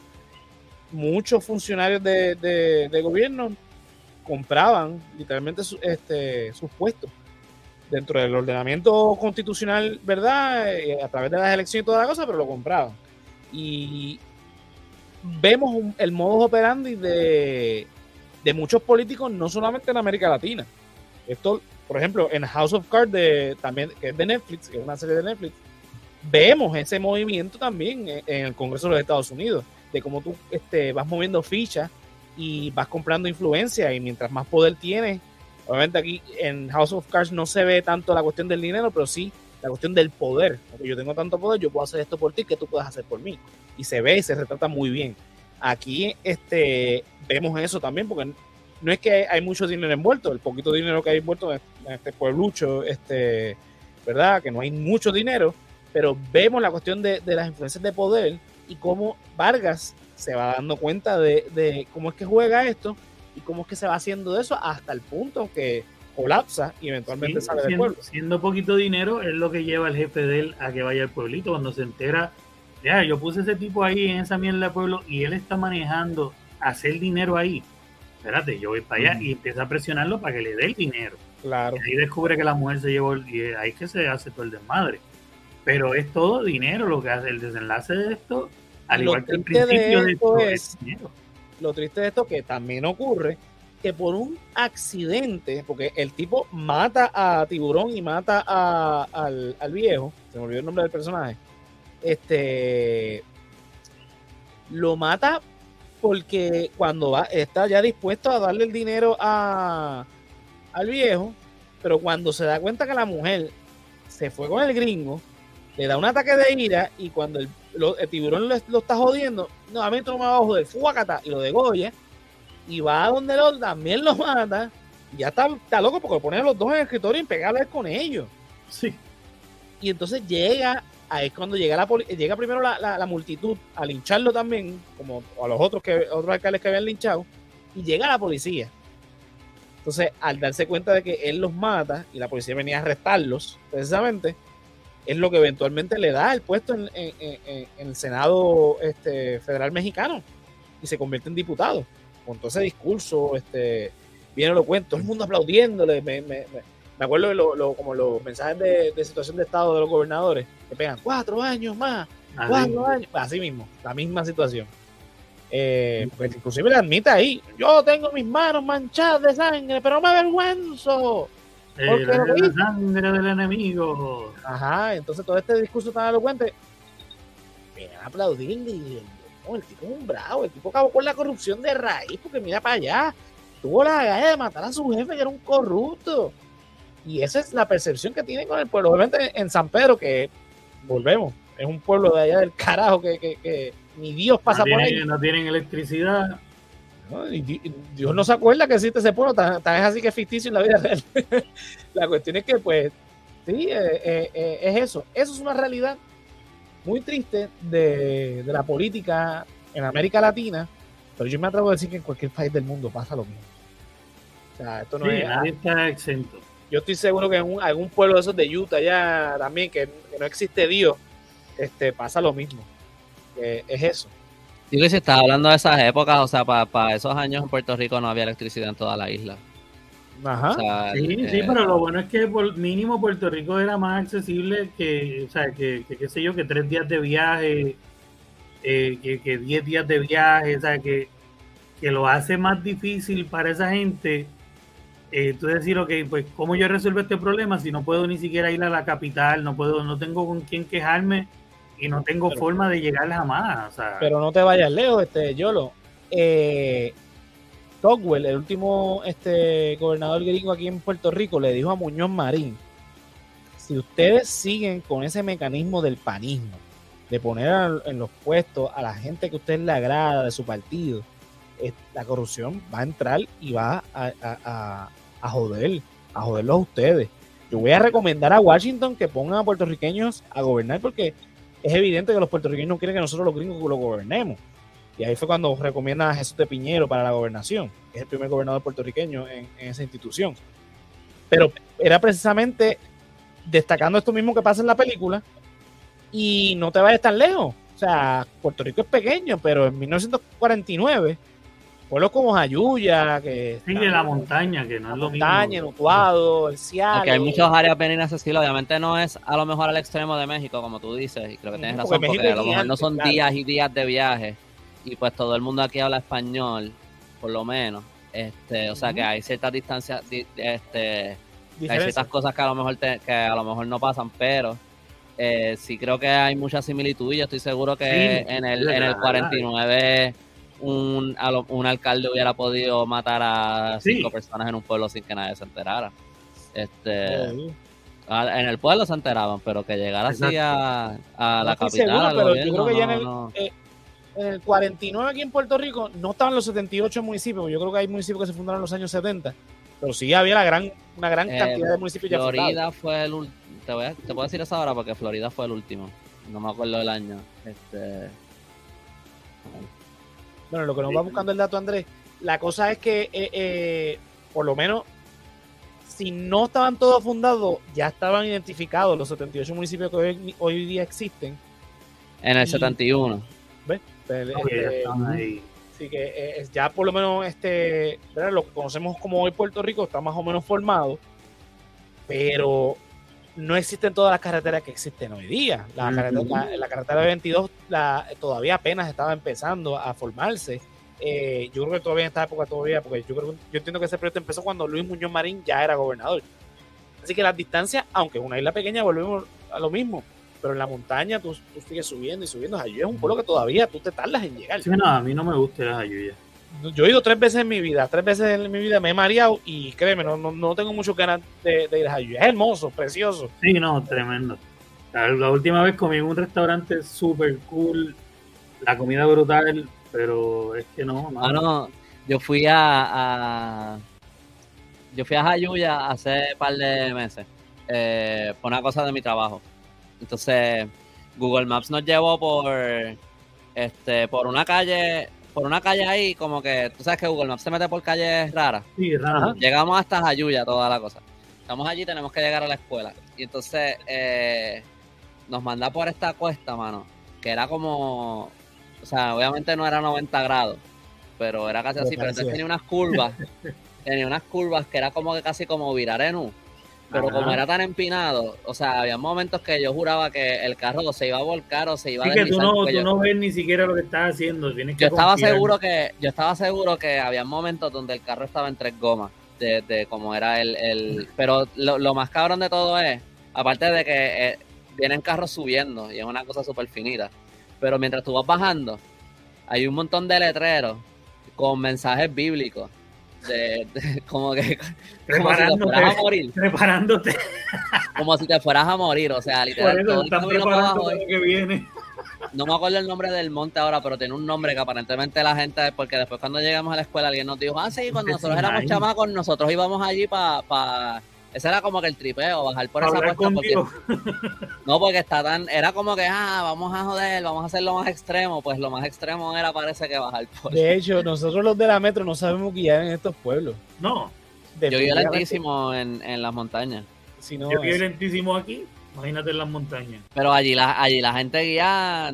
muchos funcionarios de, gobierno compraban literalmente este, sus puestos dentro del ordenamiento constitucional, ¿verdad? Eh, a través de las elecciones y toda la cosa, pero lo compraban. Y vemos el modo operandi de, de muchos políticos, no solamente en América Latina. Esto, por ejemplo, en House of Cards, de, también, que es de Netflix, que es una serie de Netflix, vemos ese movimiento también en el Congreso de los Estados Unidos, de cómo tú este, vas moviendo fichas y vas comprando influencia y mientras más poder tienes, obviamente aquí en House of Cards no se ve tanto la cuestión del dinero, pero sí la cuestión del poder. Porque yo tengo tanto poder, yo puedo hacer esto por ti que tú puedes hacer por mí. Y se ve y se retrata muy bien. Aquí este, vemos eso también, porque no es que hay mucho dinero envuelto, el poquito dinero que hay envuelto en este pueblucho, este, ¿verdad? Que no hay mucho dinero, pero vemos la cuestión de, las influencias de poder y cómo Vargas se va dando cuenta de, cómo es que juega esto y cómo es que se va haciendo de eso hasta el punto que colapsa y eventualmente sale del pueblo. Siendo poquito dinero es lo que lleva al jefe de él a que vaya al pueblito cuando se entera, ya, yo puse ese tipo ahí en esa mierda del pueblo y él está manejando hacer dinero ahí. Espérate, yo voy para allá y empieza a presionarlo para que le dé el dinero. Claro. Y ahí descubre que la mujer se llevó, y ahí que se hace todo el desmadre. Pero es todo dinero lo que hace el desenlace de esto. Al Lo igual que el triste de principio de esto es- es dinero. lo triste de esto que también ocurre que por un accidente, porque el tipo mata a Tiburón y mata a- al, al viejo, se me olvidó el nombre del personaje, este lo mata porque cuando va, está ya dispuesto a darle el dinero a, al viejo, pero cuando se da cuenta que la mujer se fue con el gringo, le da un ataque de ira y cuando el, lo- el tiburón lo, lo está jodiendo, nuevamente lo más abajo del fuacata y lo degolla y va a donde lo también lo mata y ya está, está loco porque pone a los dos en el escritorio hablar con ellos. Sí. Y entonces llega, ahí es cuando llega la llega primero la, la- la multitud a lincharlo también, como a los otros que otros alcaldes que habían linchado, y llega la policía. Entonces, al darse cuenta de que él los mata y la policía venía a arrestarlos, precisamente, es lo que eventualmente le da el puesto en, en- en- en el Senado este, Federal Mexicano y se convierte en diputado. Con todo ese discurso, este, bien elocuente, todo el mundo aplaudiéndole. Me, me- me- me acuerdo de lo- lo- como los mensajes de, de situación de estado de los gobernadores, que pegan cuatro años más, cuatro años, así mismo, la misma situación. Eh, porque inclusive le admite ahí, yo tengo mis manos manchadas de sangre, pero me avergüenzo. Eh, la, la sangre del enemigo. Ajá, entonces todo este discurso tan elocuente, vienen a aplaudirle y no, el tipo es un bravo, el tipo acabó con la corrupción de raíz, porque mira para allá, tuvo la gana de matar a su jefe que era un corrupto. Y esa es la percepción que tienen con el pueblo. Obviamente en San Pedro, que volvemos, es un pueblo de allá del carajo que, que- que ni Dios pasa no, por ahí. no tienen electricidad. ¿No? Y Di- Dios no se acuerda que existe ese pueblo, tan, tan es así que es ficticio en la vida real. la cuestión es que, pues, sí, eh, eh, eh, es eso. Eso es una realidad muy triste de, de la política en América Latina, pero yo me atrevo a decir que en cualquier país del mundo pasa lo mismo. O sea, esto no Sí, es. nadie está exento. Yo estoy seguro que en un- algún pueblo de esos de Utah ya también, que, que no existe Dios, este, pasa lo mismo. Es eso. Digo que si estás hablando de esas épocas, o sea, para esos años en Puerto Rico no había electricidad en toda la isla. Ajá. O sea, Sí, eh, sí, pero lo bueno es que por mínimo Puerto Rico era más accesible que, o sea, que, que qué sé yo, que tres días de viaje, eh, que, que diez días de viaje, o sea, que, que lo hace más difícil para esa gente. Eh, tú decir, ok, pues, ¿cómo yo resuelvo este problema si no puedo ni siquiera ir a la capital, no puedo, no tengo con quién quejarme y no tengo Pero- forma de llegar jamás? O sea, Pero no te vayas lejos, este Yolo. Eh, Togwell, el último este, gobernador gringo aquí en Puerto Rico, le dijo a Muñoz Marín: si ustedes siguen con ese mecanismo del panismo, de poner a- en los puestos a la gente que a usted le agrada de su partido, eh, la corrupción va a entrar y va a, a- a- a joder, a joderlos a ustedes. Yo voy a recomendar a Washington que pongan a puertorriqueños a gobernar porque es evidente que los puertorriqueños no quieren que nosotros los gringos lo gobernemos. Y ahí fue cuando recomiendan a Jesús de Piñero para la gobernación, que es el primer gobernador puertorriqueño en, en esa institución. Pero era precisamente destacando esto mismo que pasa en la película y no te vayas tan lejos. O sea, Puerto Rico es pequeño, pero en 1949, pueblos como Jayuya, que sigue la montaña, que no la es lo montaña, mismo. en Utuado, el Ciales. Porque hay muchas áreas bien inaccesibles, obviamente no es a lo mejor al extremo de México, como tú dices, y creo que tienes razón, porque a lo mejor no son claro. días y días de viaje, y pues todo el mundo aquí habla español, por lo menos, este, o sea que hay ciertas distancias, di- este, hay ciertas cosas que a lo mejor te- que a lo mejor no pasan, pero eh, sí creo que hay mucha similitud y yo estoy seguro que Sí, en el de en el verdad. 49 un, lo- un alcalde hubiera podido matar a Sí. cinco personas en un pueblo sin que nadie se enterara. Este, Sí. a- en el pueblo se enteraban, pero que llegara así a, a la capital, seguro, al pero yo creo que ya en el- no. En el 49 aquí en Puerto Rico no estaban los 78 municipios, yo creo que hay municipios que se fundaron en los años 70, pero sí había la gran, una gran Eh, cantidad de municipios ya fundados. Florida fue el último. Te, voy a- te puedo decir eso ahora porque Florida fue el último. No me acuerdo del año. Este, Bueno, lo que nos va buscando el dato, Andrés, la cosa es que, eh, eh, por lo menos, si no estaban todos fundados, ya estaban identificados los 78 municipios que hoy, hoy día existen. en el Y- 71. Este, Ok, ya este, están ahí. Así que eh, ya por lo menos este, ¿verdad? lo que conocemos como hoy Puerto Rico está más o menos formado, pero no existen todas las carreteras que existen hoy día. La, carretera, la, carretera 22 la, todavía apenas estaba empezando a formarse. Eh, yo creo que todavía en esta época todavía, porque yo creo yo entiendo que ese proyecto empezó cuando Luis Muñoz Marín ya era gobernador. Así que las distancias, aunque es una isla pequeña, volvemos a lo mismo. Pero en la montaña tú, sigues subiendo y subiendo. Ayuya es un pueblo que todavía tú te tardas en llegar. Sí, no, a mí no me gusta las Ayuya yo he ido tres veces en mi vida, tres veces en mi vida me he mareado y créeme, no, no, tengo mucho ganas de, ir a Jayuya. Es hermoso, precioso. Sí, no, tremendo. La, última vez comí en un restaurante súper cool, la comida brutal, pero es que no. no. Ah, no, yo fui a, yo fui a Jayuya hace un par de meses eh, por una cosa de mi trabajo. Entonces, Google Maps nos llevó por este por una calle por una calle ahí, como que, tú sabes que Google Maps se mete por calles raras. Sí, raras. Llegamos hasta Jayuya, toda la cosa. Estamos allí, tenemos que llegar a la escuela. Y entonces eh, nos manda por esta cuesta, mano, que era como, o sea, obviamente no era 90 grados, pero era casi así, pero entonces tenía unas curvas, tenía unas curvas que era como que casi como virar en U. Pero como era tan empinado, o sea, había momentos que yo juraba que el carro se iba a volcar o se iba a deslizar. que tú no, tú no ves ni siquiera lo que estás haciendo. Tienes que yo estaba seguro que yo estaba seguro que había momentos donde el carro estaba en tres gomas de, de como era el, el pero lo, más cabrón de todo es aparte de que eh, vienen carros subiendo y es una cosa súper finita pero mientras tú vas bajando hay un montón de letreros con mensajes bíblicos de, como que como si te fueras a morir. Preparándote. Como si te fueras a morir, o sea, literal. todo el que viene. No me acuerdo el nombre del monte ahora, pero tiene un nombre que aparentemente la gente, porque después cuando llegamos a la escuela alguien nos dijo, ah, sí, cuando nosotros éramos chamacos, nosotros íbamos allí para ese era como que el tripeo, bajar por esa puerta. Porque, no, porque está tan. Era como que, ah, vamos a joder, vamos a hacer lo más extremo. Pues lo más extremo era, parece que bajar por. De hecho, nosotros los de la metro no sabemos guiar en estos pueblos. No. Yo guío lentísimo en, en las montañas. Si no, Yo guío lentísimo aquí, imagínate en las montañas. Pero allí la, allí la gente guía.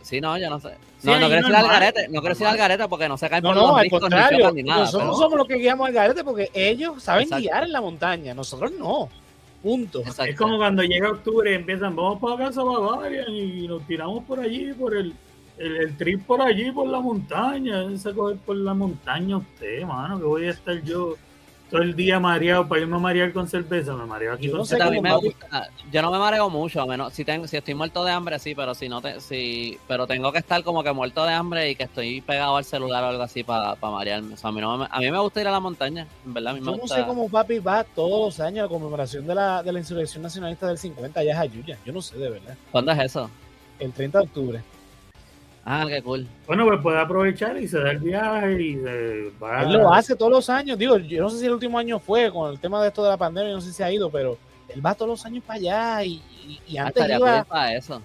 Sí, no, yo no sé. No, no quiero decir al garete, no quiero decir al garete porque no se caen por los riscos ni, ni nada. Nosotros somos los que guiamos al garete porque ellos saben guiar en la montaña, nosotros no. Punto. Es como cuando llega octubre y empiezan, vamos para casa Bavaria y nos tiramos por allí, por el, el, trip por allí, por la montaña. Se coger por la montaña usted, mano, que voy a estar yo todo el día mareado para irme a marear con cerveza, me mareo aquí. Yo no, sé me gusta. yo no me mareo mucho, a menos si tengo, si estoy muerto de hambre, sí, pero si no te, si, pero tengo que estar como que muerto de hambre y que estoy pegado al celular o algo así para marearme. O sea, a mí, no a mí me gusta ir a la montaña, en verdad. A mí me yo no sé cómo papi va todos los años a la conmemoración de la, de la insurrección nacionalista del 50 allá es Ayuya. Yo no sé de verdad. ¿Cuándo es eso? El 30 de octubre. Ah, qué cool. Bueno, pues puede aprovechar y se da el viaje y va. Él lo hace todos los años. Digo, yo no sé si el último año fue con el tema de esto de la pandemia, no sé si ha ido, pero él va todos los años para allá y, ah, antes iba. Para eso.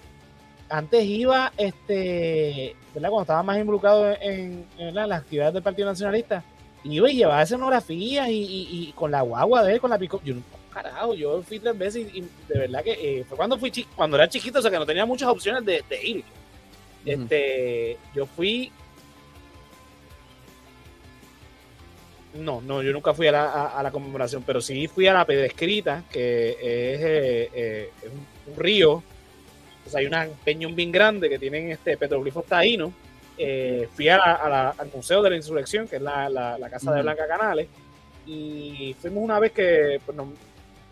Antes iba, este, ¿verdad? Cuando estaba más involucrado en, las actividades del Partido Nacionalista, iba y llevaba escenografías y, y, con la guagua de él, con la pico. Yo, carajo, yo fui tres veces y, de verdad que eh, fue cuando fui cuando era chiquito, o sea que no tenía muchas opciones de, de ir. Este, yo fui. No, no, yo nunca fui a la, conmemoración, pero sí fui a la Pedrescrita, que es, eh, eh, un, río. Pues hay un peñón bien grande que tienen este petroglifos taínos. Eh, fui a al Museo de la Insurrección, que es la, casa de Blanca Canales, y fuimos una vez que pues, nos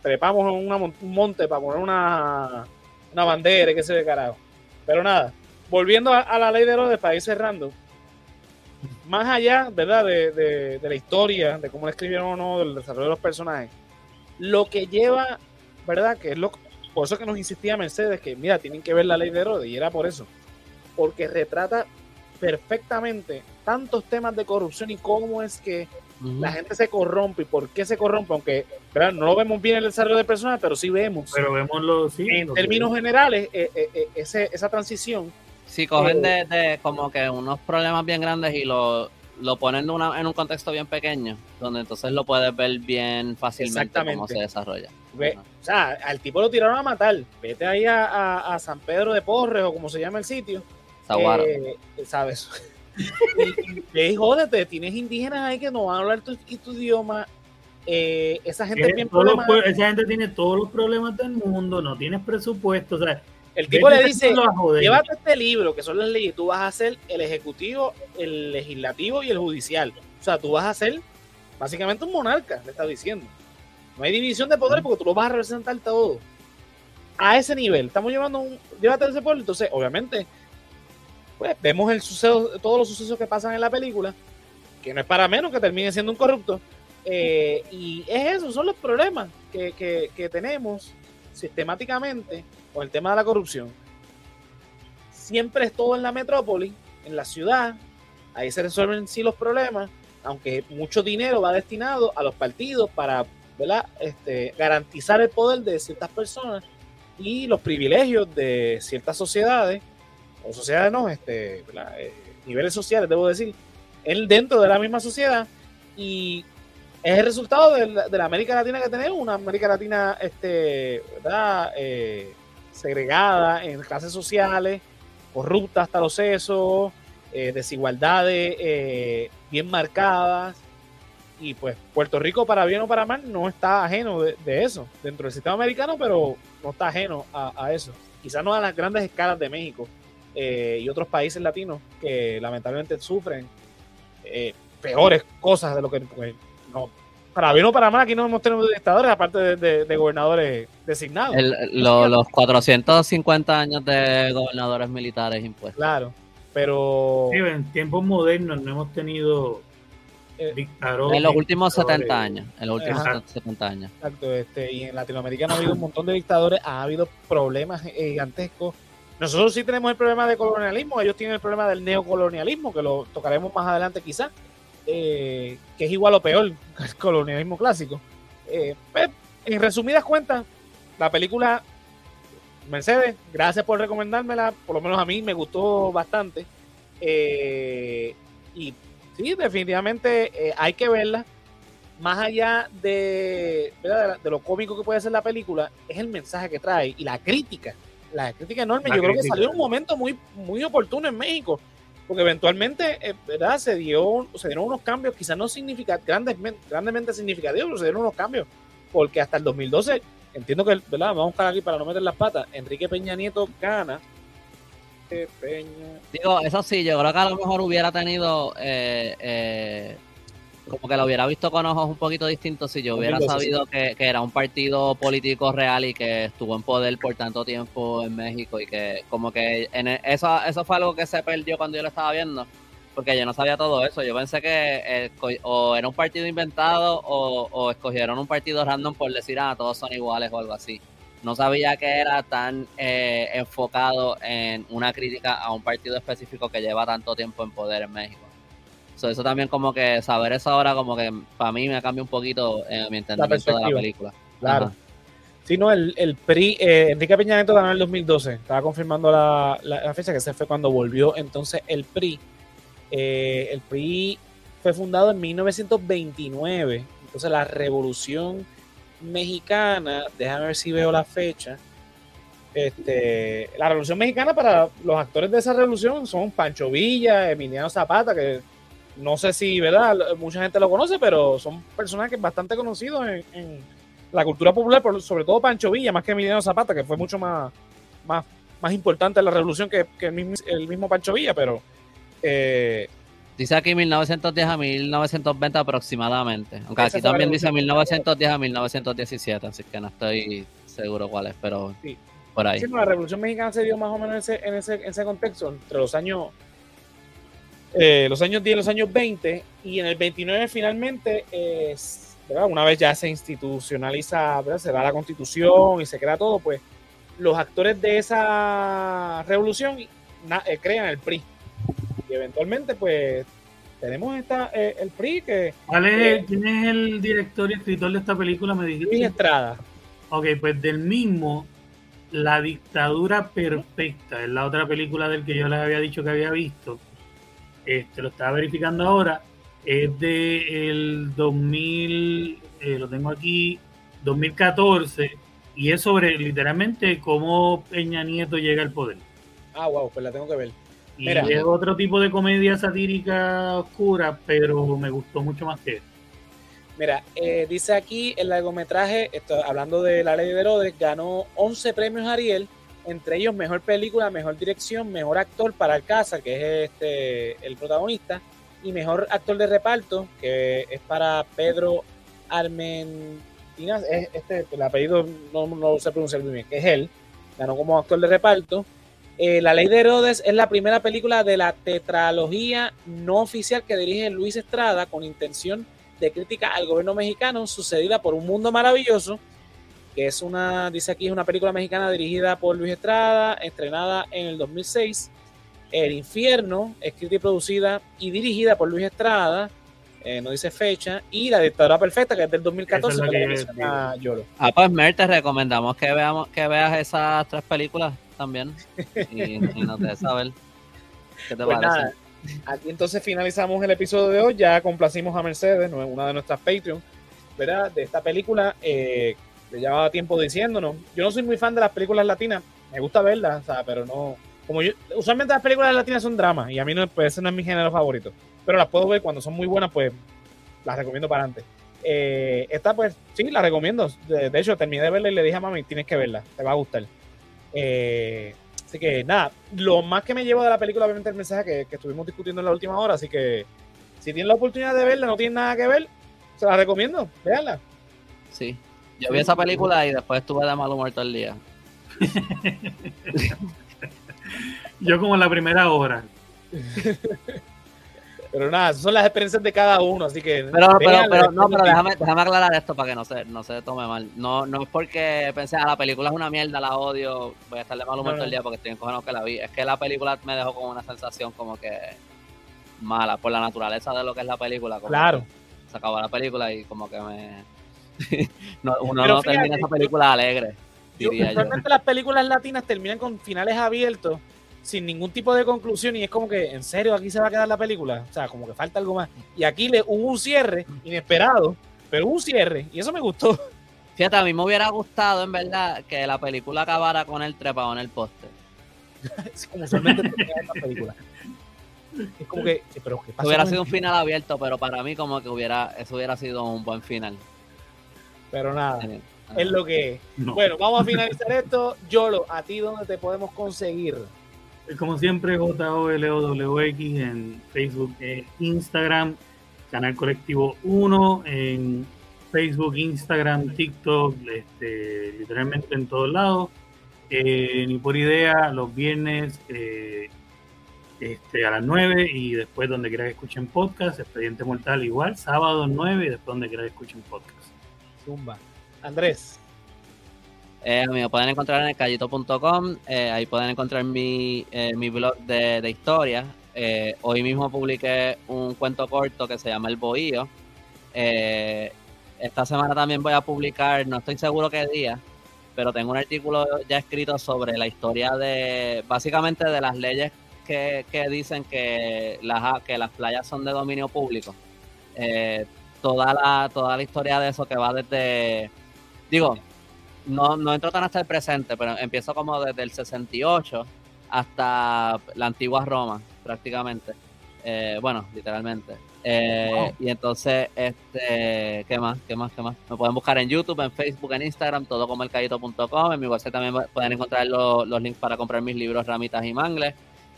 trepamos en un monte para poner una, una bandera, que se ve carajo. Pero nada, volviendo a, la ley de Herodes, para ir cerrando, más allá, ¿verdad?, de, la historia, de cómo la escribieron o no, del desarrollo de los personajes, lo que lleva, ¿verdad?, que es lo por eso que nos insistía Mercedes que, mira, tienen que ver la ley de Herodes, y era por eso, porque retrata perfectamente tantos temas de corrupción y cómo es que la gente se corrompe y por qué se corrompe, aunque ¿verdad? no lo vemos bien en el desarrollo de personas, pero sí vemos. Pero vemos lo, sí, en términos generales, eh, eh, eh, esa transición si cogen de, como que unos problemas bien grandes y lo, lo ponen en un contexto bien pequeño, donde entonces lo puedes ver bien fácilmente cómo se desarrolla. o sea, al tipo lo tiraron a matar. Vete ahí a, San Pedro de Porres o como se llama el sitio. Eh, ¿Sabes? y, y, jódete, tienes indígenas ahí que no van a hablar tu, tu idioma. eh, esa gente es bien Esa gente tiene todos los problemas del mundo, no tienes presupuesto, o sea, el tipo le dice, llévate este libro, que son las leyes, tú vas a ser el ejecutivo, el legislativo y el judicial. O sea, tú vas a ser básicamente un monarca, le está diciendo. No hay división de poder porque tú lo vas a representar todo. A ese nivel, estamos llevando un, llévate ese pueblo, entonces obviamente, pues vemos el suceso, todos los sucesos que pasan en la película, que no es para menos que termine siendo un corrupto. Eh, y es eso, son los problemas que, que, que tenemos sistemáticamente con el tema de la corrupción, siempre es todo en la metrópoli, en la ciudad, ahí se resuelven sí los problemas, aunque mucho dinero va destinado a los partidos para Este, garantizar el poder de ciertas personas y los privilegios de ciertas sociedades, o sociedades no, este, eh, niveles sociales, debo decir, él dentro de la misma sociedad y es el resultado de la, América Latina que tenemos, una América Latina este, ¿verdad? Eh, segregada en clases sociales, corrupta hasta los sesos, eh, desigualdades eh, bien marcadas. Y pues Puerto Rico, para bien o para mal, no está ajeno de, eso dentro del sistema americano, pero no está ajeno a, eso. Quizás no a las grandes escalas de México eh, y otros países latinos que lamentablemente sufren peores cosas de lo que pues, no, para bien o para mal, aquí no hemos tenido dictadores, aparte de, gobernadores designados. los 450 años de gobernadores militares impuestos. Claro, pero... Sí, en tiempos modernos no hemos tenido eh, dictadores. En los últimos 70 años. En los últimos 70 años. Exacto, este, y en Latinoamérica no ha habido un montón de dictadores, ha habido problemas gigantescos. Nosotros sí tenemos el problema de colonialismo, ellos tienen el problema del neocolonialismo, que lo tocaremos más adelante quizás. Eh, que es igual o peor que el colonialismo clásico. Eh, pues, en resumidas cuentas, la película Mercedes, gracias por recomendármela, por lo menos a mí me gustó bastante. Eh, y sí, definitivamente hay que verla. Más allá de, de, lo cómico que puede ser la película, es el mensaje que trae y la crítica. La crítica enorme. Yo creo que salió en un momento muy, muy oportuno en México porque eventualmente, eh, ¿verdad? Se, dio, se dieron unos cambios, quizás no significativos, grandes, grandemente significativos, pero se dieron unos cambios, porque hasta el 2012, entiendo que, ¿verdad? Vamos a buscar aquí para no meter las patas, Enrique Peña Nieto gana. Peña. Digo, eso sí, yo creo que a lo mejor hubiera tenido eh, eh, como que lo hubiera visto con ojos un poquito distintos si yo hubiera sabido que, era un partido político real y que estuvo en poder por tanto tiempo en México y que como que en e, eso, eso fue algo que se perdió cuando yo lo estaba viendo porque yo no sabía todo eso. Yo pensé que o era un partido inventado o, escogieron un partido random por decir, ah, todos son iguales o algo así. No sabía que era tan eh, enfocado en una crítica a un partido específico que lleva tanto tiempo en poder en México eso también como que saber eso ahora como que para mí me cambia un poquito en mi entendimiento de la película. Claro. Sí, no, el, el PRI, eh, Enrique Peña Nieto ganó en el 2012, estaba confirmando la, la, fecha que se fue cuando volvió entonces el PRI. Eh, el PRI fue fundado en 1929, entonces la revolución mexicana, déjame ver si veo la fecha, este, la revolución mexicana para los actores de esa revolución son Pancho Villa, Emiliano Zapata, que no sé si, ¿verdad? Mucha gente lo conoce, pero son personajes bastante conocidos en, la cultura popular, sobre todo Pancho Villa, más que Emiliano Zapata, que fue mucho más, más, más importante en la revolución que, el, mismo, Pancho Villa, pero... Eh, dice aquí 1910 a 1920 aproximadamente. Aunque aquí también dice 1910 a 1917, así que no estoy seguro cuál es, pero por ahí. la Revolución Mexicana se dio más o menos en ese, en ese, en ese contexto, entre los años eh, los años 10 los años 20, y en el 29 finalmente, una vez ya se institucionaliza, se da la constitución y se crea todo, pues los actores de esa revolución eh, crean el PRI. Y eventualmente, pues, tenemos esta, eh, el PRI que... ¿Quién es el director y escritor de esta película? Me dijiste. Estrada. Ok, pues del mismo, La dictadura perfecta, es la otra película del que yo les había dicho que había visto este, lo estaba verificando ahora, es de el 2000, eh, lo tengo aquí, 2014, y es sobre literalmente cómo Peña Nieto llega al poder. Ah, wow, pues la tengo que ver. Y es otro tipo de comedia satírica oscura, pero me gustó mucho más que Mira, eh, dice aquí el largometraje, esto, hablando de La Ley de Herodes, ganó 11 premios Ariel, entre ellos mejor película, mejor dirección, mejor actor para Alcázar, que es este el protagonista, y mejor actor de reparto, que es para Pedro Armentinas, es este, el apellido no, no sé pronunciar bien, que es él, ganó como actor de reparto. Eh, la Ley de Herodes es la primera película de la tetralogía no oficial que dirige Luis Estrada con intención de crítica al gobierno mexicano, sucedida por Un Mundo Maravilloso, que es una, dice aquí, es una película mexicana dirigida por Luis Estrada, estrenada en el 2006. El Infierno, escrita y producida y dirigida por Luis Estrada, eh, no dice fecha, y La Dictadura Perfecta, que es del 2014. Eso es que menciona Yolo. Ah, pues Mer, te recomendamos que veamos que veas esas tres películas también y, y nos dejes saber qué te Pues parece. nada, aquí entonces finalizamos el episodio de hoy. Ya complacimos a Mercedes, no- una de nuestras Patreon, ¿verdad? De esta película. Eh, que llevaba tiempo diciéndonos. Yo no soy muy fan de las películas latinas. Me gusta verlas, o sea, pero no. Como yo, usualmente las películas latinas son dramas y a mí no, pues ese no es mi género favorito. Pero las puedo ver cuando son muy buenas, pues las recomiendo para antes. Eh, esta, pues sí, la recomiendo. De, hecho, terminé de verla y le dije a mami, tienes que verla, te va a gustar. Eh, así que nada, lo más que me llevo de la película, obviamente, el mensaje que, que estuvimos discutiendo en la última hora. Así que si tienen la oportunidad de verla, no tienen nada que ver, se la recomiendo, véanla. Sí. Yo vi esa película y después estuve de mal humor todo el día. Yo como en la primera hora. Pero nada, esas son las experiencias de cada uno, así que. Pero, pero, pero, no, pero déjame, déjame aclarar esto para que no se, no se tome mal. No, no es porque pensé, ah, la película es una mierda, la odio, voy a estar de mal humor No, todo el día porque estoy encojonado que la vi. Es que la película me dejó con una sensación como que mala, por la naturaleza de lo que es la película. como Claro. Se acabó la película y como que me... no, uno Pero no fíjate, termina esa película alegre, Yo- diría yo. usualmente las películas latinas terminan con finales abiertos, sin ningún tipo de conclusión, y es como que, ¿en serio aquí se va a quedar la película? O sea, como que falta algo más. Y aquí le hubo un cierre inesperado, pero un cierre, y eso me gustó. Fíjate, a mí me hubiera gustado, en verdad, que la película acabara con el trepado en el poste. Es como en películas. Es como que, pero ¿qué pasó Hubiera sido un final abierto, pero para mí como que hubiera, eso hubiera sido un buen final. Pero nada, es lo que es. No. Bueno, vamos a finalizar esto. Yolo, ¿a ti dónde te podemos conseguir? Como siempre, JOLOWX en Facebook e Instagram, Canal Colectivo 1 en Facebook, Instagram, TikTok, este, literalmente en todos lados. Eh, ni por idea, los viernes eh, este, a las 9 y después donde quiera que escuchen podcast, Expediente Mortal igual, sábado 9 y después donde quiera que escuchen podcast. Zumba. Andrés. Eh, me pueden encontrar en elcallito.com, eh, ahí pueden encontrar mi, eh, mi blog de, de historia. Eh, hoy mismo publiqué un cuento corto que se llama El Bohío. Esta semana también voy a publicar, no estoy seguro qué día, pero tengo un artículo ya escrito sobre la historia de, básicamente de las leyes que, que dicen que las, que las playas son de dominio público. Toda, la, toda la historia de eso que va desde, digo, no, no entro tan hasta el presente, pero empiezo como desde el 68 hasta la antigua Roma, prácticamente. Eh, bueno, literalmente. Eh, Wow. Y entonces, este, ¿qué más? ¿Qué más? ¿Qué más? Me pueden buscar en YouTube, en Facebook, en Instagram, todo como elcayito.com. En mi website también pueden encontrar los, los links para comprar mis libros, ramitas y mangles.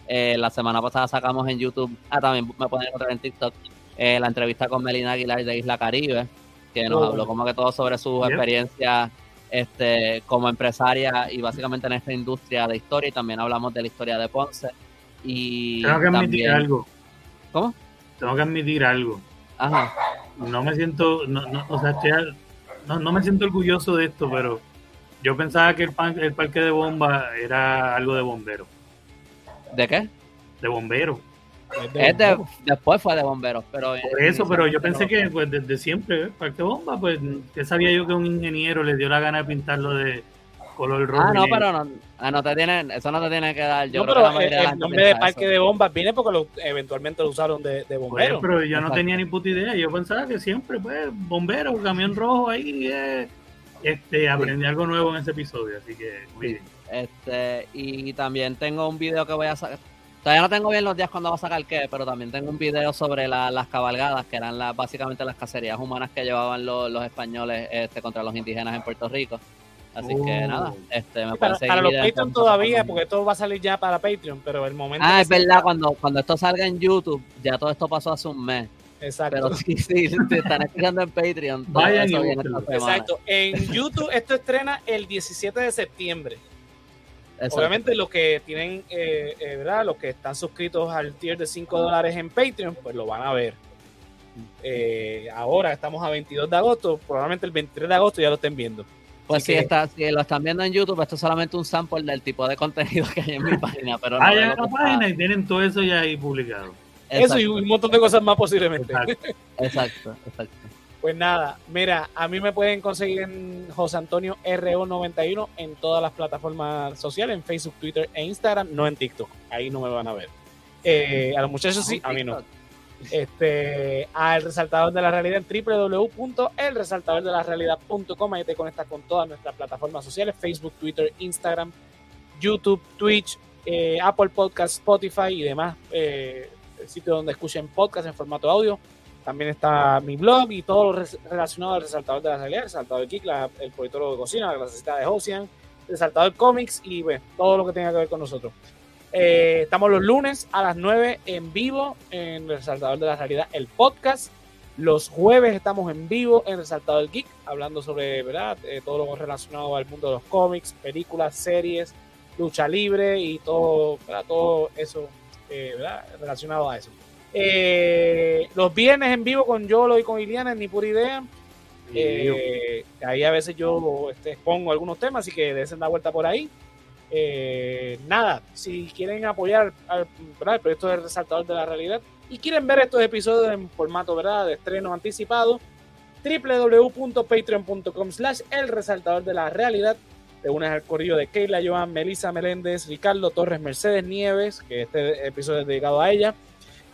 Eh, la semana pasada sacamos en YouTube, ah, también me pueden encontrar en TikTok, eh, la entrevista con Melina Aguilar de Isla Caribe, que nos Oh. habló como que todo sobre su Yep. experiencia este, como empresaria y básicamente en esta industria de historia y también hablamos de la historia de Ponce. Y Tengo que admitir algo, ¿Cómo? tengo que admitir algo. Ajá. no me siento, no, no, o sea, estoy no, no me siento orgulloso de esto, pero yo pensaba que el, pan- el parque de bomba era algo de bombero, ¿De qué? de bombero. Es de- después fue de bomberos, pero... Por eso, pero yo pensé que pues desde siempre, el parque de bomba, pues que sabía yo que un ingeniero le dio la gana de pintarlo de color rojo. Ah, no, pero no, ah, no te tienen, eso no te tiene que dar. Yo no, creo que pero la el, mayoría de la el gente nombre de parque eso. de bombas viene porque lo, eventualmente lo usaron de, de Pues, bombero. pero yo no tenía ni puta idea. Yo pensaba que siempre, pues, bombero, camión rojo ahí. eh. Este, aprendí algo nuevo en ese episodio, así que muy bien. Este, y también tengo un video que voy a sacar. Todavía no tengo bien los días cuando va a sacar qué, pero también tengo un video sobre las cabalgadas, que eran básicamente las cacerías humanas que llevaban los, los españoles este, contra los indígenas en Puerto Rico. Así que Oh. nada, este, me Para, parece para los Patreon todavía, porque esto va a salir ya para Patreon, pero el momento. Ah, es se- verdad, cuando, cuando esto salga en YouTube, ya todo esto pasó hace un mes. Exacto. Pero sí, sí, te están escuchando en Patreon. Vayan y. Exacto. En YouTube esto estrena el 17 de septiembre. Exacto. Obviamente los que tienen, eh, eh, ¿verdad? Los que están suscritos al tier de 5 dólares en Patreon, pues lo van a ver. Eh, ahora estamos a 22 de agosto, probablemente el 23 de agosto ya lo estén viendo. Pues Así si, que- está, si lo están viendo en YouTube, esto es solamente un sample del tipo de contenido que hay en mi página. Pero no Vayan de a lo la que está- página y tienen todo eso ya ahí publicado. Eso y un montón de cosas más posiblemente. Exacto. exacto, exacto. Pues nada, mira, a mí me pueden conseguir en José Antonio RO91 en todas las plataformas sociales, en Facebook, Twitter e Instagram, no en TikTok. Ahí no me van a ver. Eh, a los muchachos sí, a mí no. Este, al resaltador de la realidad en www.elresaltadordelarealidad.com. Ahí te conectas con todas nuestras plataformas sociales: Facebook, Twitter, Instagram, YouTube, Twitch, eh, Apple Podcast, Spotify y demás eh, sitios donde escuchen podcast en formato audio. También está mi blog y todo lo relacionado al resaltador de la realidad, el resaltador de la- el politólogo de cocina, la clasicita de Ocean, resaltador Comics y bueno, todo lo que tenga que ver con nosotros. Eh, estamos los lunes a las 9 en vivo en el Resaltador de la Realidad, el podcast. Los jueves estamos en vivo en Resaltador Geek, hablando sobre ¿verdad? Eh, todo lo relacionado al mundo de los cómics, películas, series, lucha libre y todo, ¿verdad? todo eso eh, ¿verdad? relacionado a eso. Eh, los viernes en vivo con Yolo y con Iliana, ni pura idea. Eh, ahí a veces yo este, expongo algunos temas, así que desen la vuelta por ahí. Eh, nada, si quieren apoyar al, el proyecto de Resaltador de la Realidad y quieren ver estos episodios en formato ¿verdad? de estreno anticipado, www.patreon.com slash el resaltador de la realidad. Te unes al corrillo de Keila, Joan, Melissa Meléndez, Ricardo Torres, Mercedes Nieves, que este episodio es dedicado a ella.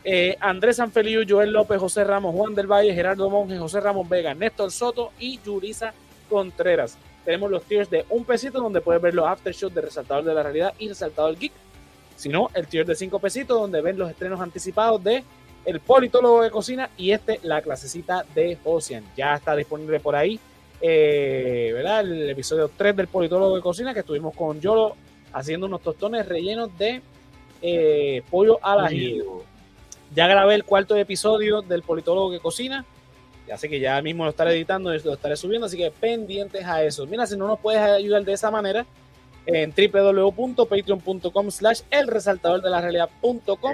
Eh, Andrés Sanfeliu, Joel López, José Ramos, Juan del Valle, Gerardo Monge, José Ramos Vega, Néstor Soto y Yurisa Contreras. Tenemos los tiers de un pesito donde puedes ver los aftershots de Resaltador de la Realidad y Resaltador Geek. Si no, el tier de cinco pesitos donde ven los estrenos anticipados de El Politólogo de Cocina y este, la clasecita de Ocean. Ya está disponible por ahí, eh, ¿verdad? El episodio 3 del Politólogo de Cocina que estuvimos con Yolo haciendo unos tostones rellenos de eh, pollo al ajillo. Ya grabé el cuarto episodio del Politólogo que Cocina. Así que ya mismo lo estaré editando y lo estaré subiendo. Así que pendientes a eso. Mira, si no nos puedes ayudar de esa manera, en www.patreon.com slash el resaltador de la realidad.com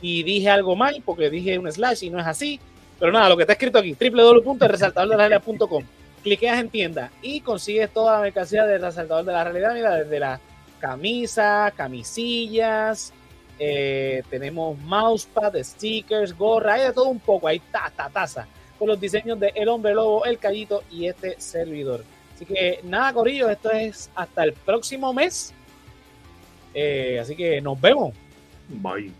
y dije algo mal porque dije un slash y no es así. Pero nada, lo que está escrito aquí, www.elresaltadordelarealidad.com. Cliqueas en tienda y consigues toda la mercancía del resaltador de la realidad. Mira, desde las camisas, camisillas, eh, tenemos mousepad, stickers, gorra, hay de todo un poco, hay taza, taza, con los diseños de El Hombre Lobo, El Callito y este servidor. Así que nada, Corillo, esto es hasta el próximo mes. Eh, así que nos vemos. Bye.